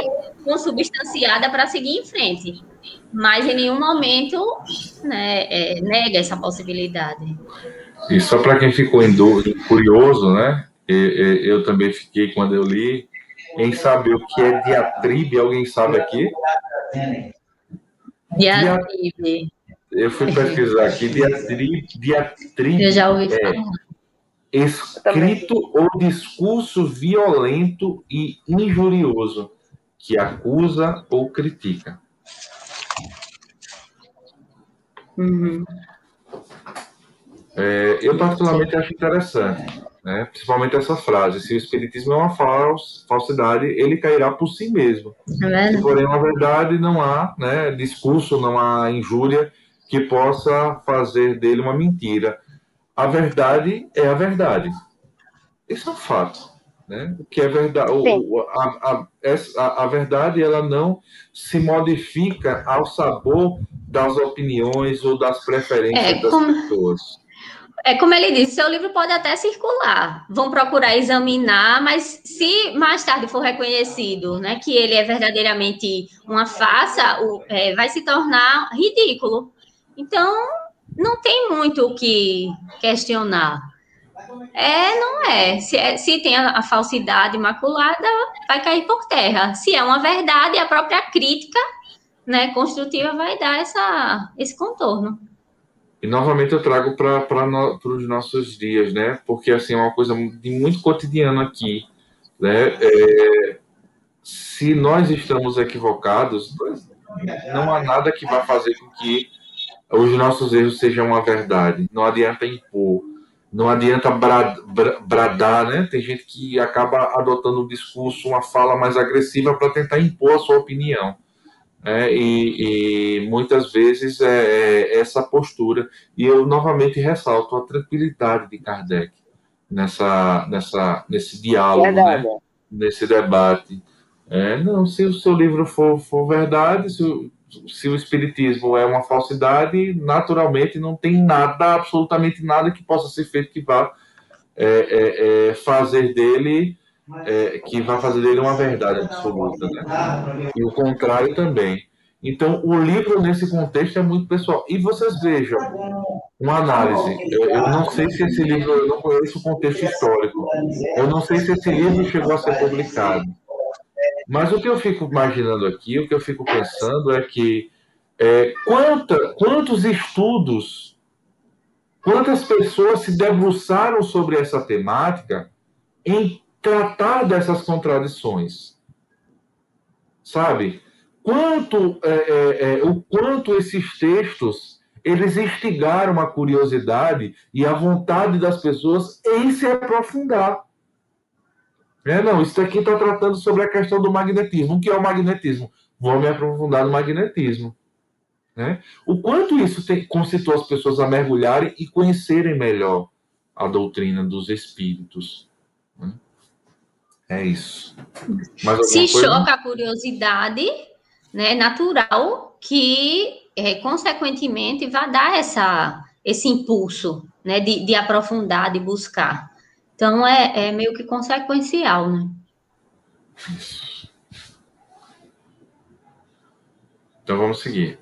consubstanciada para seguir em frente. Mas em nenhum momento né, é, nega essa possibilidade. E só para quem ficou curioso, né? Eu também fiquei quando eu li em saber o que é diatribe. Alguém sabe aqui? Diatribe. Eu fui pesquisar aqui, diatribe, diatribe Eu já ouvi falar. É escrito ou discurso violento e injurioso que acusa ou critica. Uhum. É, eu particularmente acho interessante, né? principalmente essa frase: se o espiritismo é uma fals, falsidade, ele cairá por si mesmo. É se porém é uma verdade, não há né, discurso, não há injúria que possa fazer dele uma mentira. A verdade é a verdade. Isso é um fato. Né? O que é verdade, o, a, a, a, verdade ela não se modifica ao sabor das opiniões ou das preferências é, das como, pessoas. É como ele disse, seu livro pode até circular, vão procurar examinar, mas se mais tarde for reconhecido, né, que ele é verdadeiramente uma farsa, o, é, vai se tornar ridículo. Então, não tem muito o que questionar. É, não é. Se, é, se tem a, a, falsidade imaculada, vai cair por terra. Se é uma verdade, a própria crítica né, construtiva vai dar essa, esse contorno. E novamente eu trago para no, os nossos dias, né? Porque assim é uma coisa de muito cotidiano aqui, né? É, se nós estamos equivocados, não há nada que vá fazer com que os nossos erros sejam uma verdade. Não adianta impor, não adianta bradar, né? Tem gente que acaba adotando um discurso, uma fala mais agressiva para tentar impor a sua opinião. É, e, e, muitas vezes é, é, essa postura. E eu novamente ressalto a tranquilidade de Kardec nessa, nessa, nesse diálogo, né? nesse debate. É, não, se o seu livro for, for verdade, se se o Espiritismo é uma falsidade, naturalmente não tem nada, absolutamente nada que possa ser feito que vá é, é, é fazer dele, é, que vá fazer dele uma verdade absoluta. Né? E o contrário também. Então, o livro, nesse contexto, é muito pessoal. E vocês vejam, uma análise. Eu, eu, não sei se esse livro, eu não conheço o contexto histórico. Eu não sei se esse livro chegou a ser publicado. Mas o que eu fico imaginando aqui, o que eu fico pensando é que é, quanta, quantos estudos, quantas pessoas se debruçaram sobre essa temática em tratar dessas contradições, sabe? Quanto, é, é, é o quanto esses textos eles instigaram a curiosidade e a vontade das pessoas em se aprofundar. É, não, isso aqui está tratando sobre a questão do magnetismo. O que é o magnetismo? Vou me aprofundar no magnetismo. Né? O quanto isso tem, concitou as pessoas a mergulharem e conhecerem melhor a doutrina dos espíritos. Né? É isso. Se choca a curiosidade, né, natural que, é, consequentemente, vai dar essa, esse impulso né, de, de aprofundar, de buscar. Então, é, é meio que consequencial, né? Então, vamos seguir.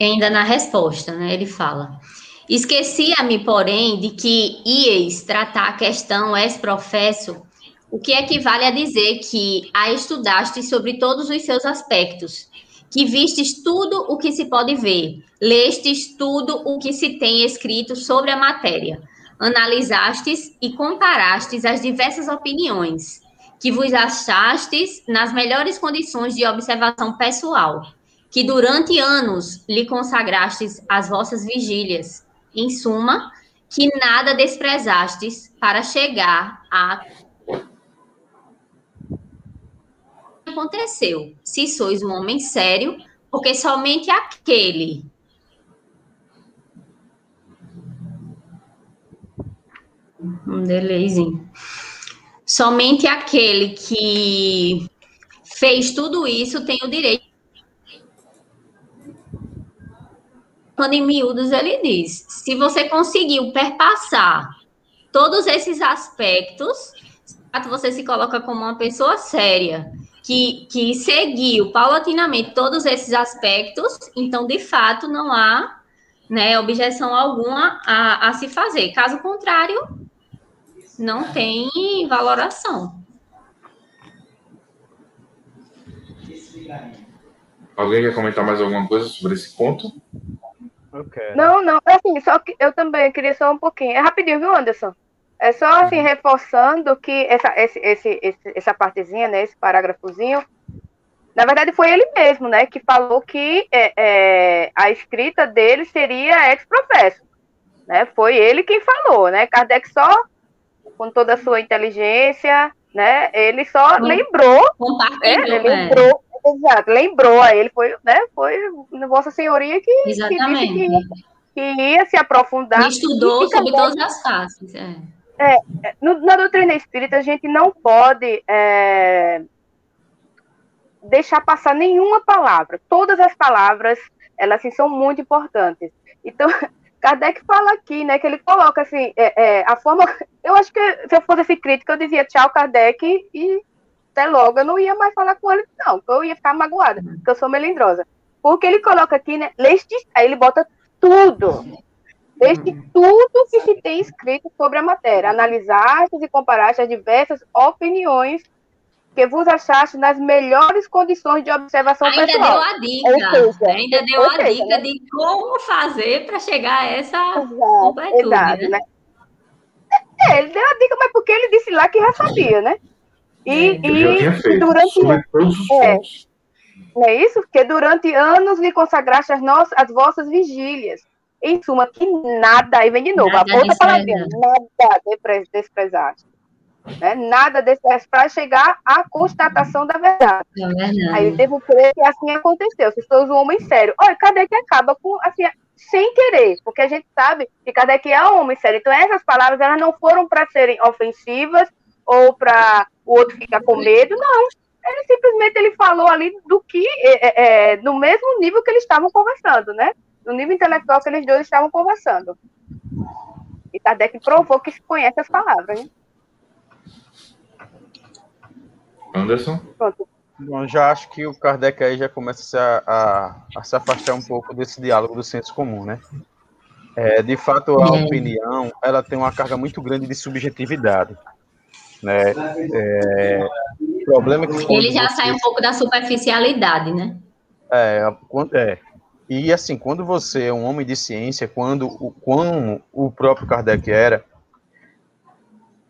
Ainda na resposta, né? Ele fala: Esquecia-me, porém, de que ieis tratar a questão ex professo, o que equivale a dizer que a estudaste sobre todos os seus aspectos, que vistes tudo o que se pode ver, lestes tudo o que se tem escrito sobre a matéria, analisastes e comparastes as diversas opiniões, que vos achastes nas melhores condições de observação pessoal, que durante anos lhe consagrastes as vossas vigílias, em suma, que nada desprezastes para chegar a aconteceu. Se sois um homem sério, porque somente aquele um delayzinho. Somente aquele que fez tudo isso tem o direito. Quando em miúdos ele diz: se você conseguiu perpassar todos esses aspectos, você se coloca como uma pessoa séria que, que seguiu paulatinamente todos esses aspectos, então, de fato, não há né, objeção alguma a, a se fazer. Caso contrário, não tem valoração. Alguém quer comentar mais alguma coisa sobre esse ponto? Não, não, assim, só que eu também queria só um pouquinho. É rapidinho, viu, Anderson? É só assim, reforçando que essa, esse, esse, essa partezinha, né, esse parágrafozinho, na verdade foi ele mesmo, né, que falou que é, é, a escrita dele seria ex-professo, né, foi ele quem falou, né, Kardec só, com toda a sua inteligência, né, ele só lembrou, é, ele é. lembrou, exato, lembrou a ele, foi, né, foi Vossa Senhoria que, que disse que, que, ia se aprofundar. Ele estudou sobre todas as faces, é. É, no, na doutrina espírita, a gente não pode é, deixar passar nenhuma palavra. Todas as palavras, elas assim, são muito importantes. Então, [laughs] Kardec fala aqui, né, que ele coloca assim, é, é, a forma. Eu acho que se eu fosse esse crítico, eu dizia tchau, Kardec, e até logo eu não ia mais falar com ele, não, eu ia ficar magoada, porque eu sou melindrosa. Porque ele coloca aqui, né, lestes, aí ele bota tudo desde uhum. tudo que se tem escrito sobre a matéria, analisaste e comparaste as diversas opiniões que vos achaste nas melhores condições de observação ainda pessoal. Deu a dica, seja, ainda deu a seja, dica né? de como fazer para chegar a essa exato, completude. Exato, né? É, ele deu a dica, mas porque ele disse lá que já sabia, né? E, é, e já tinha feito, durante é, pontos. Não é isso? Porque durante anos lhe consagraste as, nossas, as vossas vigílias. Em suma, que nada, aí vem de novo, nada a outra palavrinha, nada desprezaste. Né? Nada desprezaste para chegar à constatação da verdade. É verdade. Aí devo crer que assim aconteceu. Se sou um homem sério. Olha, cadê que acaba com, assim, sem querer, porque a gente sabe que Kardec é homem sério. Então, essas palavras elas não foram para serem ofensivas ou para o outro ficar com medo, não. Ele simplesmente ele falou ali do que, é, é, é, no mesmo nível que eles estavam conversando, né? No nível intelectual que eles dois estavam conversando. E Kardec provou que se conhece as palavras, né? Anderson? Pronto. Bom, já acho que o Kardec aí já começa a, a, a se afastar um pouco desse diálogo do senso comum, né? É, de fato, a opinião ela tem uma carga muito grande de subjetividade. Né? É, problema é que ele já você... sai um pouco da superficialidade, né? É, é. E assim, quando você é um homem de ciência, quando o, como o próprio Kardec era,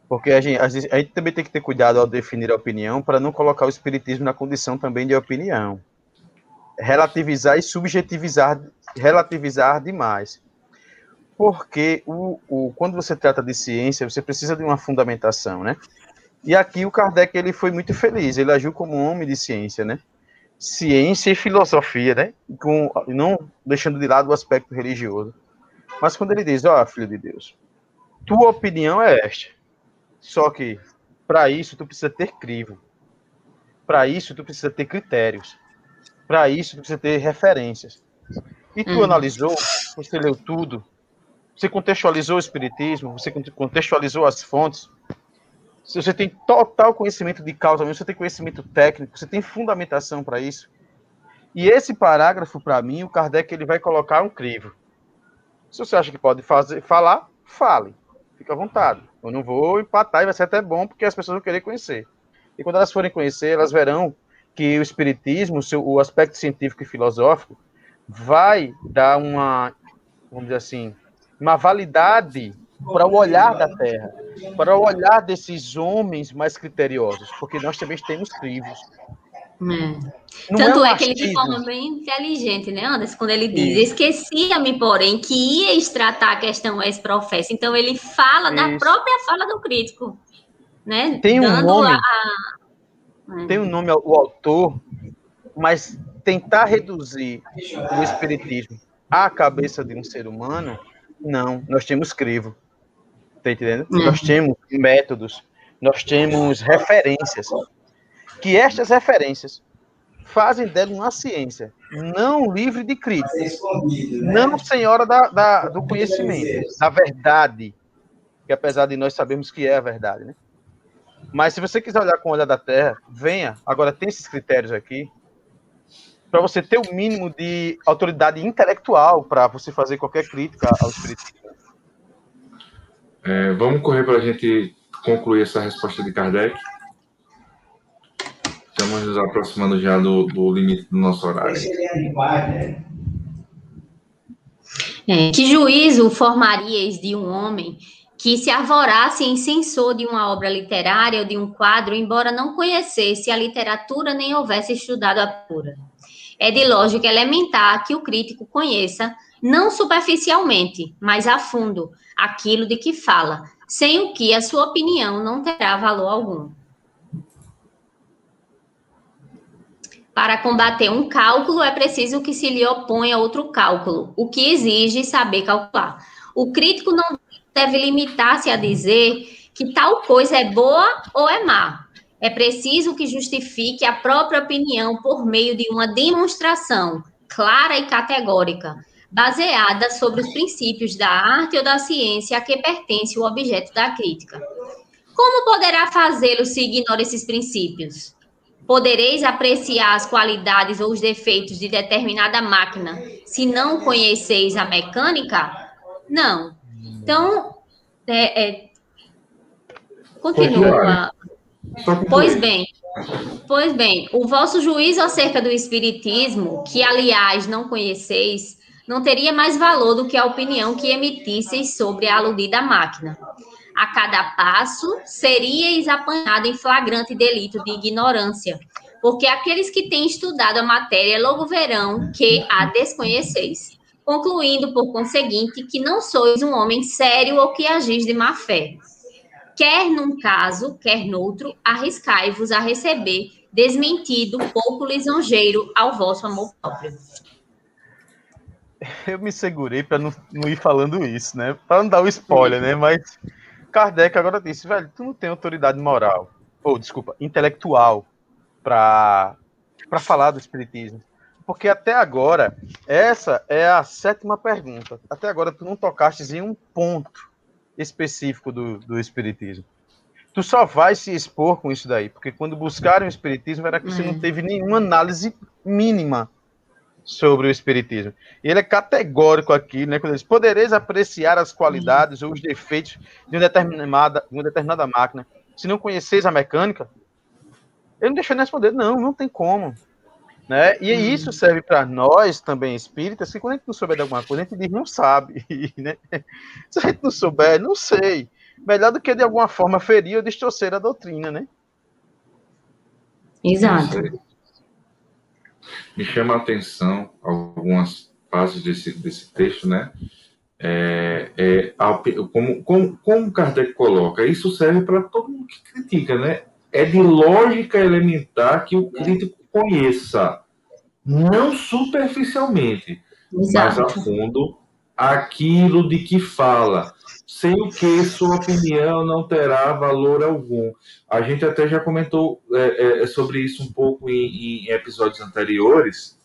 porque a gente, a gente também tem que ter cuidado ao definir a opinião para não colocar o espiritismo na condição também de opinião. Relativizar e subjetivizar, relativizar demais. Porque o, o, quando você trata de ciência, você precisa de uma fundamentação, né? E aqui o Kardec ele foi muito feliz, ele agiu como um homem de ciência, né? Ciência e filosofia, né? Com, não deixando de lado o aspecto religioso. Mas quando ele diz, ó, oh, filho de Deus, tua opinião é esta só que para isso tu precisa ter crivo. Para isso tu precisa ter critérios. Para isso tu precisa ter referências. E tu uhum. analisou, você leu tudo, você contextualizou o espiritismo, você contextualizou as fontes. Se você tem total conhecimento de causa, você tem conhecimento técnico, você tem fundamentação para isso. E esse parágrafo, para mim, o Kardec ele vai colocar um crivo. Se você acha que pode fazer, falar, fale. Fica à vontade. Eu não vou empatar e vai ser até bom, porque as pessoas vão querer conhecer. E quando elas forem conhecer, elas verão que o espiritismo, seu, o aspecto científico e filosófico, vai dar uma, vamos dizer assim, uma validade para o olhar da Terra, para o olhar desses homens mais criteriosos, porque nós também temos crivos. É. Tanto é, é, que ele de forma bem inteligente, né, Anderson, quando ele diz, esquecia-me, porém, que ia tratar a questão ex-professa. Então, ele fala Isso. da própria fala do crítico, né? Tem um nome, a... É. tem um nome o autor, mas tentar reduzir o espiritismo à cabeça de um ser humano, não, nós temos crivo, tá entendendo? Uhum. Nós temos métodos, nós temos referências, que estas referências fazem dela uma ciência não livre de crítica, né? não senhora da, da, do conhecimento, da verdade, que apesar de nós sabermos que é a verdade, né? Mas se você quiser olhar com o olhar da Terra, venha. Agora tem esses critérios aqui para você ter o mínimo de autoridade intelectual para você fazer qualquer crítica ao espiritismo. É, vamos correr para a gente concluir essa resposta de Kardec. Estamos nos aproximando já do, do limite do nosso horário. É, que juízo formarias de um homem que se arvorasse em censor de uma obra literária ou de um quadro, embora não conhecesse a literatura nem houvesse estudado a pura? É de lógica elementar que o crítico conheça, não superficialmente, mas a fundo, aquilo de que fala, sem o que a sua opinião não terá valor algum. Para combater um cálculo, é preciso que se lhe oponha outro cálculo, o que exige saber calcular. O crítico não deve limitar-se a dizer que tal coisa é boa ou é má. É preciso que justifique a própria opinião por meio de uma demonstração clara e categórica, baseada sobre os princípios da arte ou da ciência a que pertence o objeto da crítica. Como poderá fazê-lo se ignora esses princípios? Podereis apreciar as qualidades ou os defeitos de determinada máquina se não conheceis a mecânica? Não. Então, é, é, continua. Pois bem, pois bem, o vosso juízo acerca do espiritismo, que aliás não conheceis, não teria mais valor do que a opinião que emitisseis sobre a aludida máquina. a cada passo, seríeis apanhado em flagrante delito de ignorância, porque aqueles que têm estudado a matéria logo verão que a desconheceis, concluindo, por conseguinte, que não sois um homem sério ou que agis de má fé. Quer num caso, quer noutro, arriscai-vos a receber desmentido pouco lisonjeiro ao vosso amor próprio. [laughs] Eu me segurei para não, não, ir falando isso, né? Para não dar o spoiler, né? Mas Kardec agora disse, velho, tu não tem autoridade moral, ou desculpa, intelectual para para falar do espiritismo. Porque até agora, essa é a sétima pergunta. Até agora tu não tocaste em um ponto específico do, do espiritismo. Tu só vai se expor com isso daí, porque quando buscaram o espiritismo era que você não uhum. teve nenhuma análise mínima sobre o espiritismo. E ele é categórico aqui, né, quando ele diz, podereis apreciar as qualidades ou os defeitos de uma determinada, de uma determinada máquina, se não conheceis a mecânica, ele não deixou de responder, não, não tem como. Né? E uhum. isso serve para nós também espíritas, que quando a gente não souber de alguma coisa, a gente diz não sabe. [laughs] Né? Se a gente não souber, não sei. Melhor do que de alguma forma ferir ou distorcer a doutrina, né? Exato. Me chama a atenção algumas fases desse, desse texto, né? É, é, como, como, como Kardec coloca, isso serve para todo mundo que critica, né? É de lógica elementar que o crítico conheça, não superficialmente, Exato. mas a fundo, aquilo de que fala, sem o que sua opinião não terá valor algum. A gente até já comentou é, é, sobre isso um pouco em, em episódios anteriores,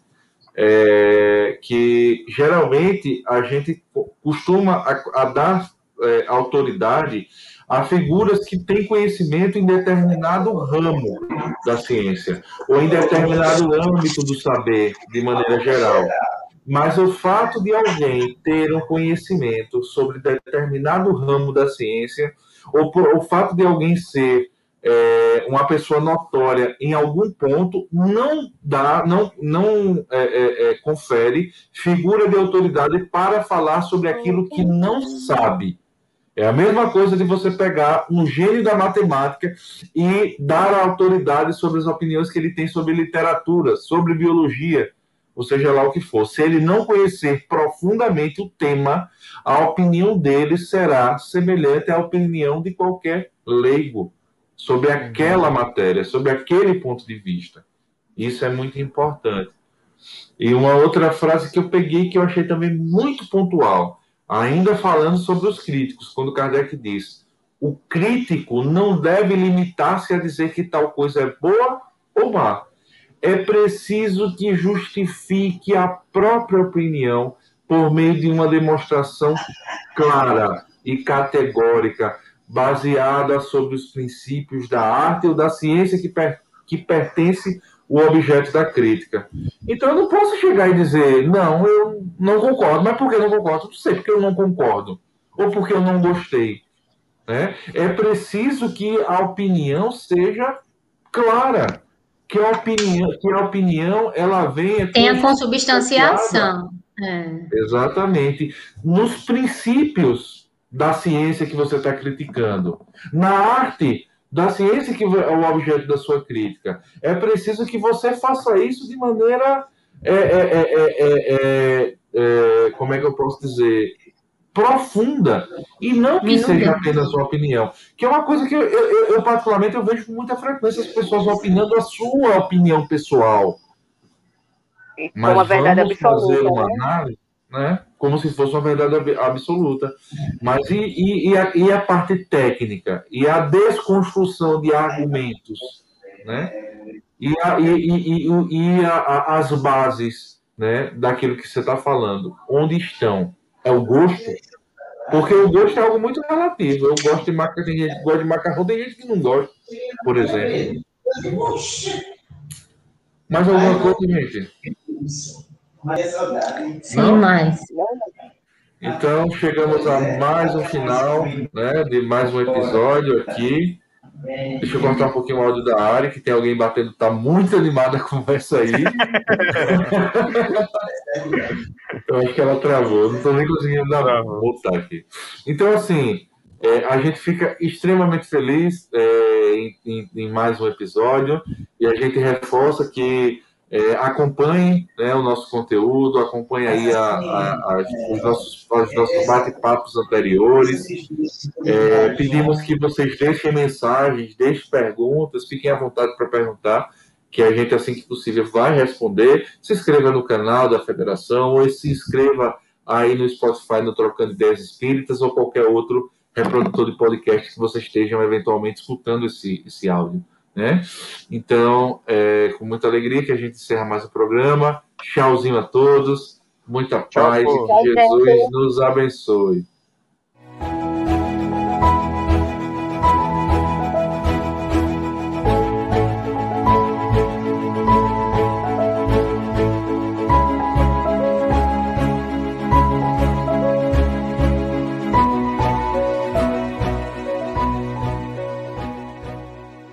é, que geralmente a gente costuma a, a dar é, autoridade a figuras que têm conhecimento em determinado ramo da ciência, ou em determinado âmbito do saber, de maneira geral. Mas o fato de alguém ter um conhecimento sobre determinado ramo da ciência, ou por, o fato de alguém ser é, uma pessoa notória em algum ponto, não dá, não, não é, é, é confere figura de autoridade para falar sobre aquilo que não sabe. É a mesma coisa de você pegar um gênio da matemática e dar autoridade sobre as opiniões que ele tem sobre literatura, sobre biologia, ou seja lá o que for. Se ele não conhecer profundamente o tema, a opinião dele será semelhante à opinião de qualquer leigo sobre aquela matéria, sobre aquele ponto de vista. Isso é muito importante. E uma outra frase que eu peguei que eu achei também muito pontual Ainda falando sobre os críticos, quando Kardec diz: o crítico não deve limitar-se a dizer que tal coisa é boa ou má. É preciso que justifique a própria opinião por meio de uma demonstração clara e categórica, baseada sobre os princípios da arte ou da ciência que, per que pertence o objeto da crítica. Então eu não posso chegar e dizer, não, eu não concordo, mas por que eu não concordo? Não sei porque eu não concordo, ou porque eu não gostei. Né? É preciso que a opinião seja clara, que a opinião, que a opinião ela venha. Tenha consubstanciação. É. Exatamente. Nos princípios da ciência que você está criticando. Na arte, da ciência que é o objeto da sua crítica. É preciso que você faça isso de maneira. É, é, é, como é que eu posso dizer? Profunda. E não que seja apenas sua opinião. Que é uma coisa que eu, eu, eu, particularmente, eu vejo com muita frequência as pessoas opinando a sua opinião pessoal. Mas uma verdade absoluta. Fazer uma né? análise né? como se fosse uma verdade absoluta. Mas e, e, e, a, e a parte técnica? E a desconstrução de argumentos? Né? E, a, e, e a, as bases né, daquilo que você está falando? Onde estão? É o gosto? Porque o gosto é algo muito relativo. Eu gosto de macarrão, tem gente que gosta de macarrão, tem gente que não gosta, por exemplo. Mais alguma coisa, gente? Sim, Não? mais. Então, chegamos a mais um final né, de mais um episódio aqui. Deixa eu cortar um pouquinho o áudio da área, que tem alguém batendo, tá muito animada a conversa aí. eu acho que ela travou, não estou nem conseguindo dar, voltar aqui. Então, assim, É, a gente fica extremamente feliz é, em, em, mais um episódio e a gente reforça que é, acompanhe né, o nosso conteúdo, acompanhe aí a, a, a, os nossos, os nossos bate-papos anteriores. É, pedimos que vocês deixem mensagens, deixem perguntas, fiquem à vontade para perguntar, que a gente, assim que possível, vai responder. Se inscreva no canal da Federação ou se inscreva aí no Spotify, no Trocando Ideias Espíritas ou qualquer outro reprodutor de podcast que vocês estejam eventualmente escutando esse, esse áudio. Né? Então, é com muita alegria que a gente encerra mais o programa. Tchauzinho a todos, muita paz Tchau, e que Jesus nos abençoe.